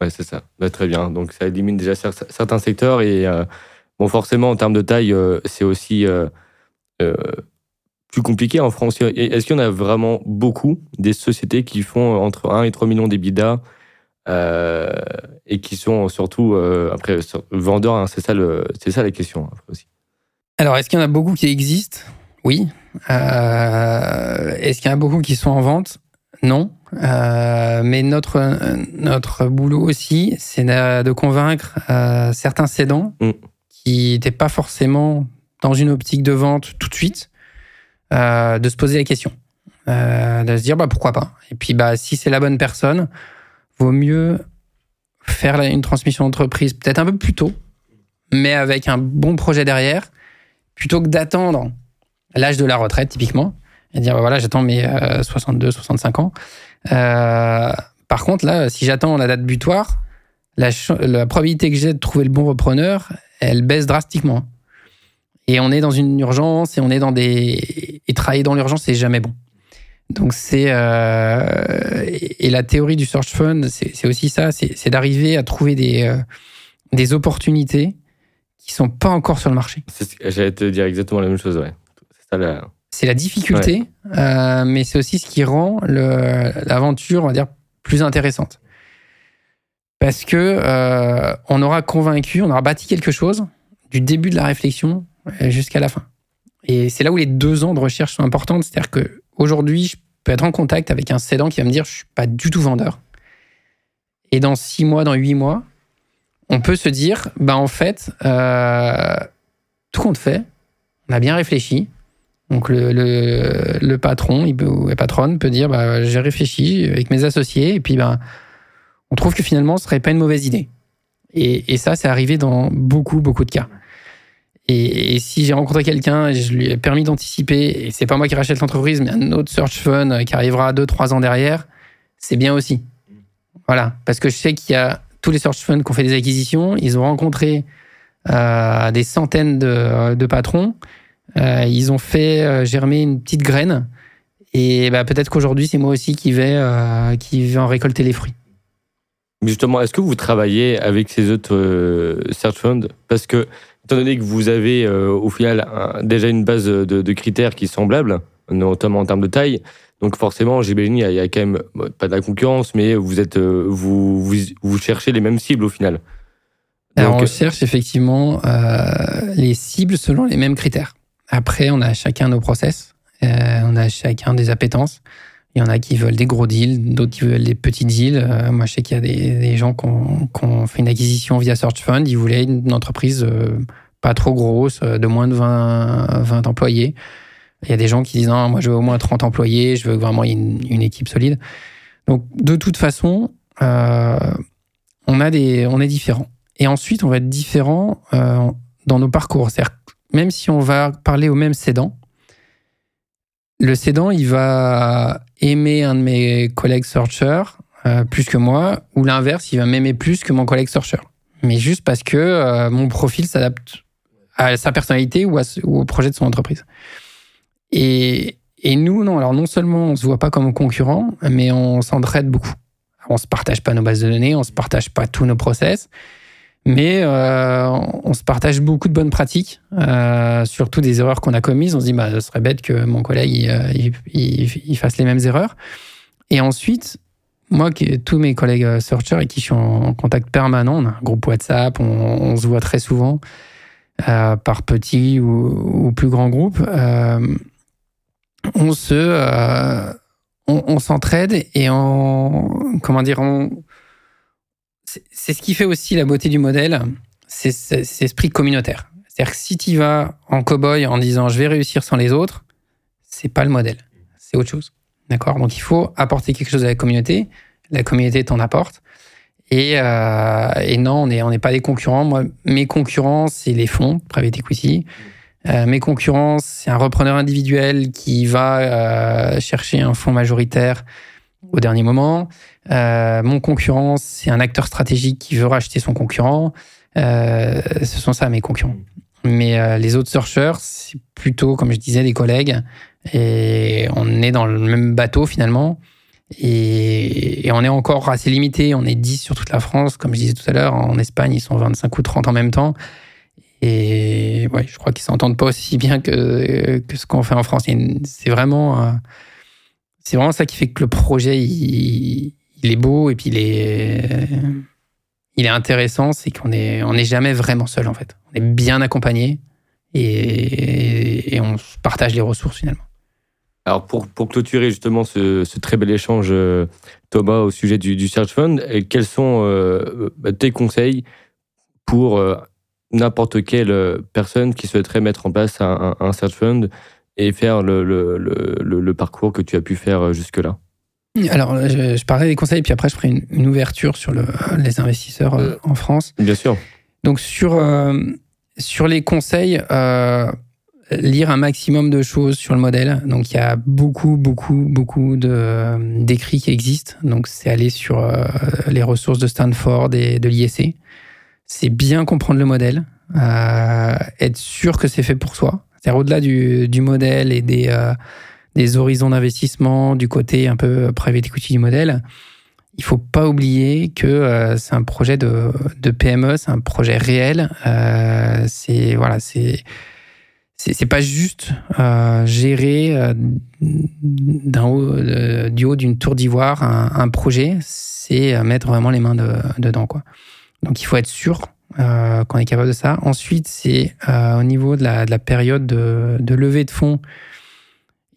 Ouais, c'est ça. Bah, très bien. Donc ça élimine déjà certains secteurs et euh, bon, forcément en termes de taille, euh, c'est aussi euh, plus compliqué en France. Est-ce qu'il y en a vraiment beaucoup des sociétés qui font entre 1 et 3 millions d'EBITDA et qui sont surtout après vendeurs hein, C'est ça le, c'est ça la question aussi. Alors est-ce qu'il y en a beaucoup qui existent? Oui. Euh, Est-ce qu'il y en a beaucoup qui sont en vente? Non. Euh, mais notre, notre boulot aussi, c'est de convaincre euh, certains cédants mm. qui n'étaient pas forcément dans une optique de vente tout de suite, euh, de se poser la question. Euh, de se dire bah, pourquoi pas? Et puis bah, si c'est la bonne personne, vaut mieux faire une transmission d'entreprise peut-être un peu plus tôt, mais avec un bon projet derrière, plutôt que d'attendre l'âge de la retraite typiquement, et dire bah voilà j'attends mes 62, euh, 65 ans. Euh, par contre là, si j'attends la date butoir, la, la probabilité que j'ai de trouver le bon repreneur, elle baisse drastiquement. Et on est dans une urgence et on est dans des et travailler dans l'urgence c'est jamais bon. Donc c'est euh... et la théorie du search fund c'est aussi ça, c'est d'arriver à trouver des euh, des opportunités qui sont pas encore sur le marché. J'allais te dire exactement la même chose, ouais. C'est la difficulté, euh, mais c'est aussi ce qui rend l'aventure, on va dire, plus intéressante. Parce que on aura convaincu, on aura bâti quelque chose du début de la réflexion jusqu'à la fin. Et c'est là où les deux ans de recherche sont importantes. C'est-à-dire que aujourd'hui, je peux être en contact avec un cédant qui va me dire je suis pas du tout vendeur. Et dans six mois, dans huit mois, on peut se dire bah en fait, euh, tout compte fait, on a bien réfléchi, donc le, le, patron peut, ou la patronne peut dire bah, j'ai réfléchi avec mes associés et puis bah, on trouve que finalement ce serait pas une mauvaise idée. Et ça, c'est arrivé dans beaucoup, beaucoup de cas. Et, si j'ai rencontré quelqu'un et je lui ai permis d'anticiper, et c'est pas moi qui rachète l'entreprise, mais un autre search fund qui arrivera deux, trois ans derrière, c'est bien aussi. Voilà. Parce que je sais qu'il y a tous les search funds qui ont fait des acquisitions, ils ont rencontré euh, des centaines de, patrons euh, ils ont fait euh, germer une petite graine. Et bah, peut-être qu'aujourd'hui, c'est moi aussi qui vais, qui vais en récolter les fruits. Justement, est-ce que vous travaillez avec ces autres search funds? Parce que, étant donné que vous avez au final déjà une base de, critères qui est semblable, notamment en termes de taille, donc forcément, j'imagine il y, a quand même pas de la concurrence, mais vous êtes, vous, vous, vous cherchez les mêmes cibles au final. Alors on cherche effectivement les cibles selon les mêmes critères. Après, on a chacun nos process, euh, on a chacun des appétences. Il y en a qui veulent des gros deals, d'autres qui veulent des petits deals. Euh, moi, je sais qu'il y a des, gens qui ont, fait une acquisition via Search Fund. Ils voulaient une entreprise euh, pas trop grosse, de moins de 20, 20 employés. Il y a des gens qui disent non, moi je veux au moins 30 employés, je veux vraiment une, équipe solide. Donc, de toute façon, on, a des, on est différents. Et ensuite, on va être différent dans nos parcours. C'est-à-dire même si on va parler au même cédant, le cédant, il va aimer un de mes collègues searchers euh, plus que moi, ou l'inverse, il va m'aimer plus que mon collègue searcher. Mais juste parce que euh, mon profil s'adapte à sa personnalité ou, au projet de son entreprise. Et, et nous, non. Alors non seulement on se voit pas comme concurrents, mais on s'entraide beaucoup. On se partage pas nos bases de données, on se partage pas tous nos process, mais euh, on se partage beaucoup de bonnes pratiques, euh, surtout des erreurs qu'on a commises. On se dit, bah, ce serait bête que mon collègue il, il, fasse les mêmes erreurs. Et ensuite, moi, tous mes collègues euh, searchers avec qui je suis en contact permanent, on a un groupe WhatsApp, on, se voit très souvent euh, par petits ou, plus grands groupes. Euh, on se, euh, on, s'entraide et on, comment dire, on, c'est ce qui fait aussi la beauté du modèle, c'est cet esprit communautaire. C'est-à-dire que si tu vas en cow-boy en disant je vais réussir sans les autres, c'est pas le modèle, c'est autre chose. D'accord? Donc il faut apporter quelque chose à la communauté, la communauté t'en apporte. Et, euh, non, on n'est pas des concurrents. Mes concurrents, c'est les fonds, private equity. Euh, mes concurrents, c'est un repreneur individuel qui va euh, chercher un fonds majoritaire au dernier moment. Euh, mon concurrent, c'est un acteur stratégique qui veut racheter son concurrent. Euh, ce sont ça mes concurrents. Mais euh, les autres searchers, c'est plutôt, comme je disais, des collègues. Et on est dans le même bateau finalement. Et, on est encore assez limité. On est 10 sur toute la France. Comme je disais tout à l'heure, en Espagne, ils sont 25 ou 30 en même temps. Et ouais, je crois qu'ils s'entendent pas aussi bien que, que ce qu'on fait en France. C'est vraiment, euh, c'est vraiment ça qui fait que le projet, il, est beau et puis il est, il est intéressant. C'est qu'on est, on n'est jamais vraiment seul en fait. On est bien accompagné et, on partage les ressources finalement. Alors pour, clôturer justement ce, très bel échange, euh, Thomas, au sujet du, Search Fund, quels sont euh, tes conseils pour n'importe quelle euh, personne qui souhaiterait mettre en place un search fund et faire le, le, le, le, parcours que tu as pu faire euh, jusque-là Alors, je, je parlais des conseils, puis après, je ferai une, ouverture sur le, les investisseurs euh, en France. Bien sûr. Donc, sur, sur les conseils, lire un maximum de choses sur le modèle. Donc, il y a beaucoup, beaucoup, beaucoup d'écrits qui existent. Donc, c'est aller sur les ressources de Stanford et de l'ISC c'est bien comprendre le modèle, euh, être sûr que c'est fait pour soi. C'est-à-dire au-delà du, modèle et des, euh, des horizons d'investissement, du côté un peu private equity du modèle, il faut pas oublier que euh, c'est un projet de, PME, c'est un projet réel. Euh, c'est voilà, c'est c'est pas juste euh, gérer du haut d'une tour d'ivoire un, projet, c'est mettre vraiment les mains de, dedans quoi. Donc il faut être sûr euh, qu'on est capable de ça. Ensuite, c'est euh, au niveau de la, de la période de, de, levée de fonds.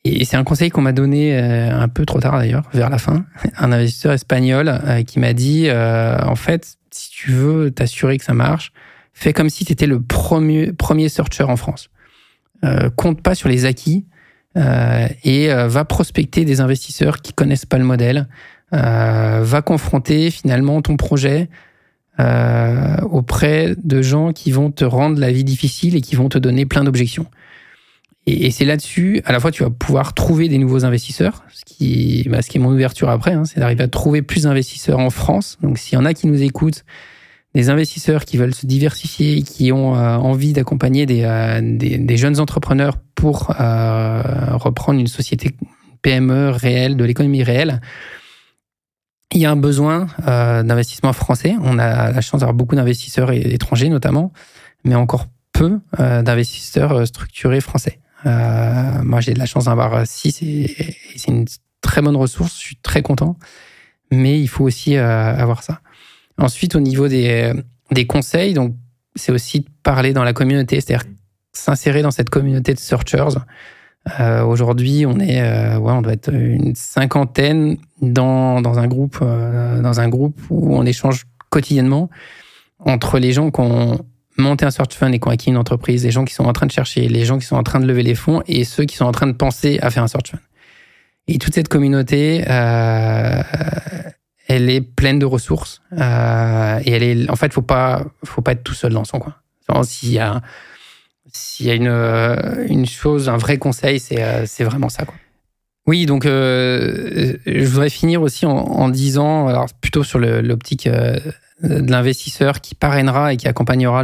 Et c'est un conseil qu'on m'a donné euh, un peu trop tard d'ailleurs, vers la fin. Un investisseur espagnol euh, qui m'a dit, euh, en fait, si tu veux t'assurer que ça marche, fais comme si tu étais le premier, premier searcher en France. compte pas sur les acquis et va prospecter des investisseurs qui connaissent pas le modèle. va confronter finalement ton projet euh, auprès de gens qui vont te rendre la vie difficile et qui vont te donner plein d'objections. Et, c'est là-dessus, à la fois, tu vas pouvoir trouver des nouveaux investisseurs, ce qui, bah, ce qui est mon ouverture après, hein, c'est d'arriver à trouver plus d'investisseurs en France. Donc, s'il y en a qui nous écoutent, des investisseurs qui veulent se diversifier, qui ont euh, envie d'accompagner des, euh, des, jeunes entrepreneurs pour reprendre une société PME réelle, de l'économie réelle, il y a un besoin euh, d'investissement français. On a la chance d'avoir beaucoup d'investisseurs étrangers notamment, mais encore peu euh, d'investisseurs euh, structurés français. Euh, moi, j'ai de la chance d'en avoir six et, c'est une très bonne ressource. Je suis très content, mais il faut aussi euh, avoir ça. Ensuite, au niveau des, des conseils, donc c'est aussi de parler dans la communauté, c'est-à-dire s'insérer dans cette communauté de searchers. Euh, Aujourd'hui, on est, euh, ouais, on doit être une cinquantaine dans, dans un groupe, euh, dans un groupe où on échange quotidiennement entre les gens qui ont monté un search fund et qui ont acquis une entreprise, les gens qui sont en train de chercher, les gens qui sont en train de lever les fonds et ceux qui sont en train de penser à faire un search fund. Et toute cette communauté, elle est pleine de ressources et elle est, en fait, faut pas, faut pas être tout seul dans son coin. S'il y a s'il y a une, euh, une chose, un vrai conseil, c'est euh, vraiment ça. Quoi. Oui, donc euh, je voudrais finir aussi en, disant, alors plutôt sur l'optique de l'investisseur qui parrainera et qui accompagnera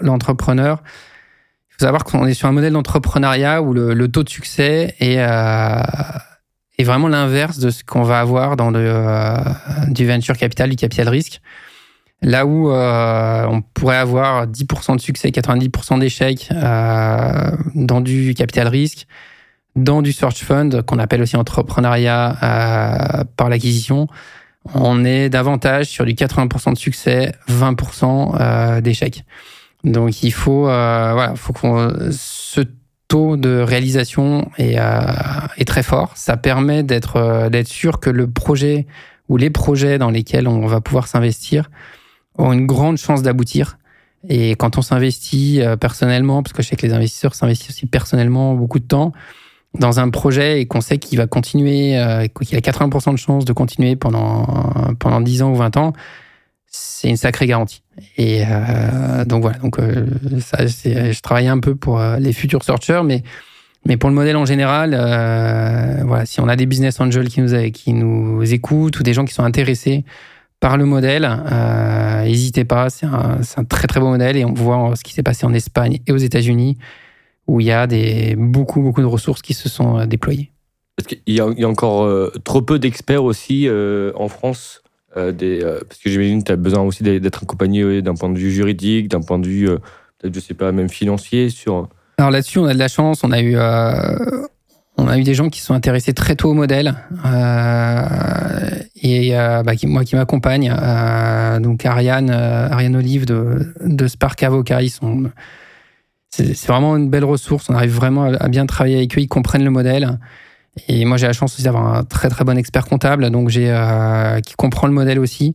l'entrepreneur. Le, faut savoir qu'on est sur un modèle d'entrepreneuriat où le, taux de succès est, est vraiment l'inverse de ce qu'on va avoir dans du venture capital, du capital risque. Là où euh, on pourrait avoir 10% de succès, 90% d'échecs dans du capital risque, dans du search fund, qu'on appelle aussi entrepreneuriat par l'acquisition, on est davantage sur du 80% de succès, 20% d'échecs. Donc il faut, euh, voilà, faut qu'on ce taux de réalisation est, euh, est très fort. Ça permet d'être euh, d'être sûr que le projet ou les projets dans lesquels on va pouvoir s'investir ont une grande chance d'aboutir. Et quand on s'investit euh, personnellement, parce que je sais que les investisseurs s'investissent aussi personnellement beaucoup de temps dans un projet et qu'on sait qu'il va continuer, qu'il a 80% de chances de continuer pendant pendant 10 ans ou 20 ans, c'est une sacrée garantie. Et euh, donc voilà, donc euh, ça, je travaille un peu pour euh, les futurs searchers, mais mais pour le modèle en général, euh, voilà, si on a des business angels qui nous qui nous écoutent ou des gens qui sont intéressés par le modèle, n'hésitez pas, c'est un, un, très très beau modèle et on voit ce qui s'est passé en Espagne et aux États-Unis où il y a des beaucoup beaucoup de ressources qui se sont déployées. Parce qu'il y, y, a encore trop peu d'experts aussi en France euh, des, euh, parce que j'imagine que tu as besoin aussi d'être accompagné d'un point de vue juridique, d'un point de vue, euh, peut-être, je sais pas, même financier sur. Alors là-dessus, on a de la chance. On a eu, on a eu des gens qui sont intéressés très tôt au modèle et bah, qui, moi qui m'accompagne. donc Ariane, Ariane Olive de, de Spark Avocat, ils sont. C'est vraiment une belle ressource. On arrive vraiment à bien travailler avec eux. Ils comprennent le modèle. Et moi, j'ai la chance aussi d'avoir un très très bon expert comptable, donc j'ai euh, qui comprend le modèle aussi,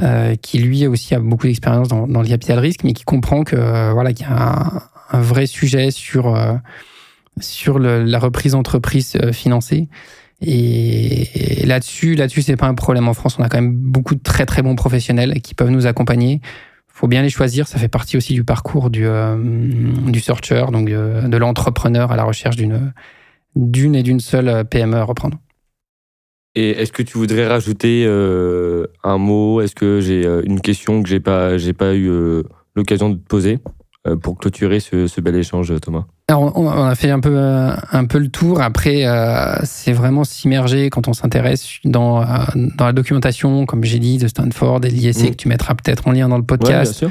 euh, qui lui aussi a beaucoup d'expérience dans, dans, le capital risque, mais qui comprend que euh, voilà qu'il y a un, un, vrai sujet sur euh, sur la reprise d'entreprise euh, financée. Et, là-dessus, là-dessus, c'est pas un problème. En France, on a quand même beaucoup de très très bons professionnels qui peuvent nous accompagner. Faut bien les choisir. Ça fait partie aussi du parcours du du searcher, donc de l'entrepreneur à la recherche d'une d'une et d'une seule euh, PME à reprendre. Et est-ce que tu voudrais rajouter euh, un mot? Est-ce que j'ai euh, une question que j'ai pas j'ai pas eu l'occasion de te poser? Pour clôturer ce, bel échange, Thomas Alors, on, a fait un peu un peu le tour. Après, c'est vraiment s'immerger quand on s'intéresse dans dans la documentation, comme j'ai dit, de Stanford et de l'ISC mm. que tu mettras peut-être en lien dans le podcast.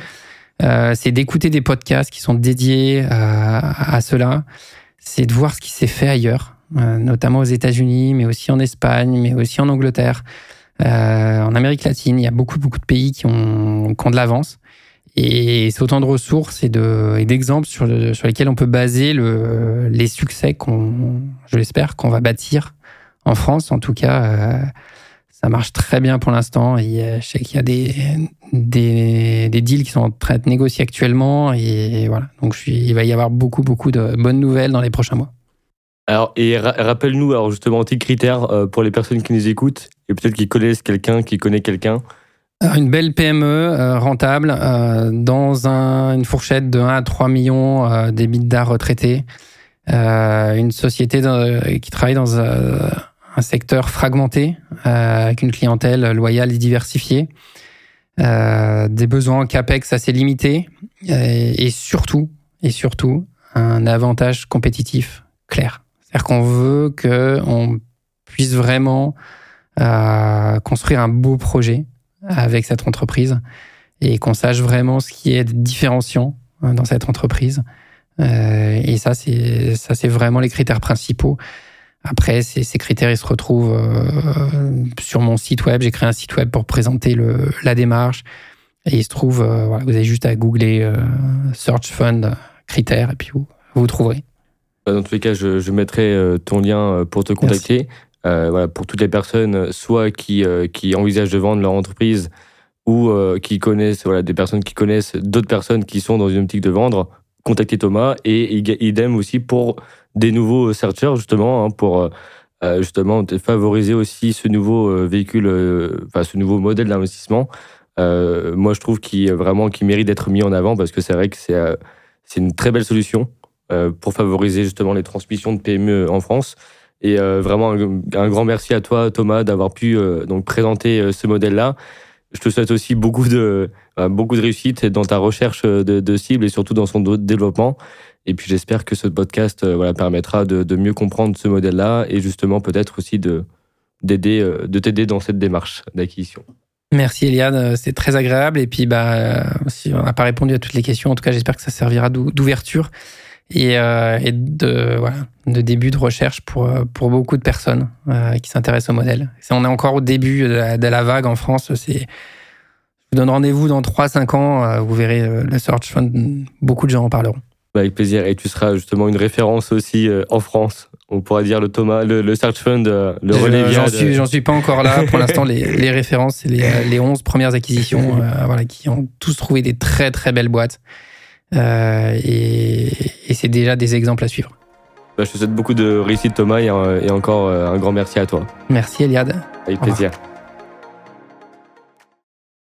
c'est d'écouter des podcasts qui sont dédiés à, à cela c'est de voir ce qui s'est fait ailleurs, euh, notamment aux États-Unis, mais aussi en Espagne, mais aussi en Angleterre, euh, en Amérique latine. Il y a beaucoup, beaucoup de pays qui ont, qui ont de l'avance. Et c'est autant de ressources et d'exemples sur, lesquels on peut baser le, les succès qu'on, je l'espère, qu'on va bâtir en France. En tout cas, euh, ça marche très bien pour l'instant. Et je sais qu'il y a des, deals qui sont en train de négocier actuellement. Et voilà. Donc, il va y avoir beaucoup, beaucoup de bonnes nouvelles dans les prochains mois. Alors, et rappelle-nous, alors justement, tes critères euh, pour les personnes qui nous écoutent et peut-être qui connaissent quelqu'un, qui connaît quelqu'un. Une belle PME euh, rentable euh, dans un, une fourchette de 1 à 3 millions euh, d'art retraités. une société qui travaille dans un secteur fragmenté avec une clientèle loyale et diversifiée. Euh, des besoins capex assez limités et, et, surtout et surtout un avantage compétitif clair. C'est-à-dire qu'on veut que on puisse vraiment euh, construire un beau projet avec cette entreprise et qu'on sache vraiment ce qui est différenciant euh, dans cette entreprise. Euh, et ça, c'est ça, c'est vraiment les critères principaux. Après, ces, ces, critères, ils se retrouvent euh, sur mon site web. J'ai créé un site web pour présenter le, la démarche. Et il se trouve, euh, voilà, vous avez juste à googler Search Fund critères et puis vous, vous trouverez. Dans tous les cas, je, je mettrai ton lien pour te contacter. Voilà, pour toutes les personnes, soit qui, qui envisagent de vendre leur entreprise ou qui connaissent, des personnes qui connaissent d'autres personnes qui sont dans une optique de vendre, contactez Thomas et idem aussi pour des nouveaux searchers justement hein, pour euh, euh, justement favoriser aussi ce nouveau euh, véhicule, enfin ce nouveau modèle d'investissement. moi, je trouve qu'il vraiment qui mérite d'être mis en avant parce que c'est vrai que c'est c'est une très belle solution pour favoriser justement les transmissions de PME en France. Et vraiment un, grand merci à toi Thomas d'avoir pu donc présenter ce modèle-là. Je te souhaite aussi beaucoup de beaucoup de réussite dans ta recherche de, de cibles et surtout dans son développement. Et puis j'espère que ce podcast permettra de, de mieux comprendre ce modèle-là et justement peut-être aussi de, d'aider, de t'aider dans cette démarche d'acquisition. Merci Eliane, c'est très agréable. Et puis, bah, si on n'a pas répondu à toutes les questions, en tout cas, j'espère que ça servira d'ouverture et, euh, et de, voilà, de début de recherche pour, pour beaucoup de personnes euh, qui s'intéressent au modèle. On est encore au début de la, de la vague en France. Je vous donne rendez-vous dans 3-5 ans. Euh, vous verrez le Search Fund, beaucoup de gens en parleront. Bah, avec plaisir. Et tu seras justement une référence aussi en France. On pourra dire le Thomas, le, Search Fund, le relais. J'en suis, j'en suis pas encore là. Pour l'instant, les, les, références, c'est les, les 11 premières acquisitions, voilà, qui ont tous trouvé des très très belles boîtes. Euh, et, c'est déjà des exemples à suivre. Bah, je te souhaite beaucoup de réussite Thomas et, et encore euh, un grand merci à toi. Merci Eliade. Avec plaisir.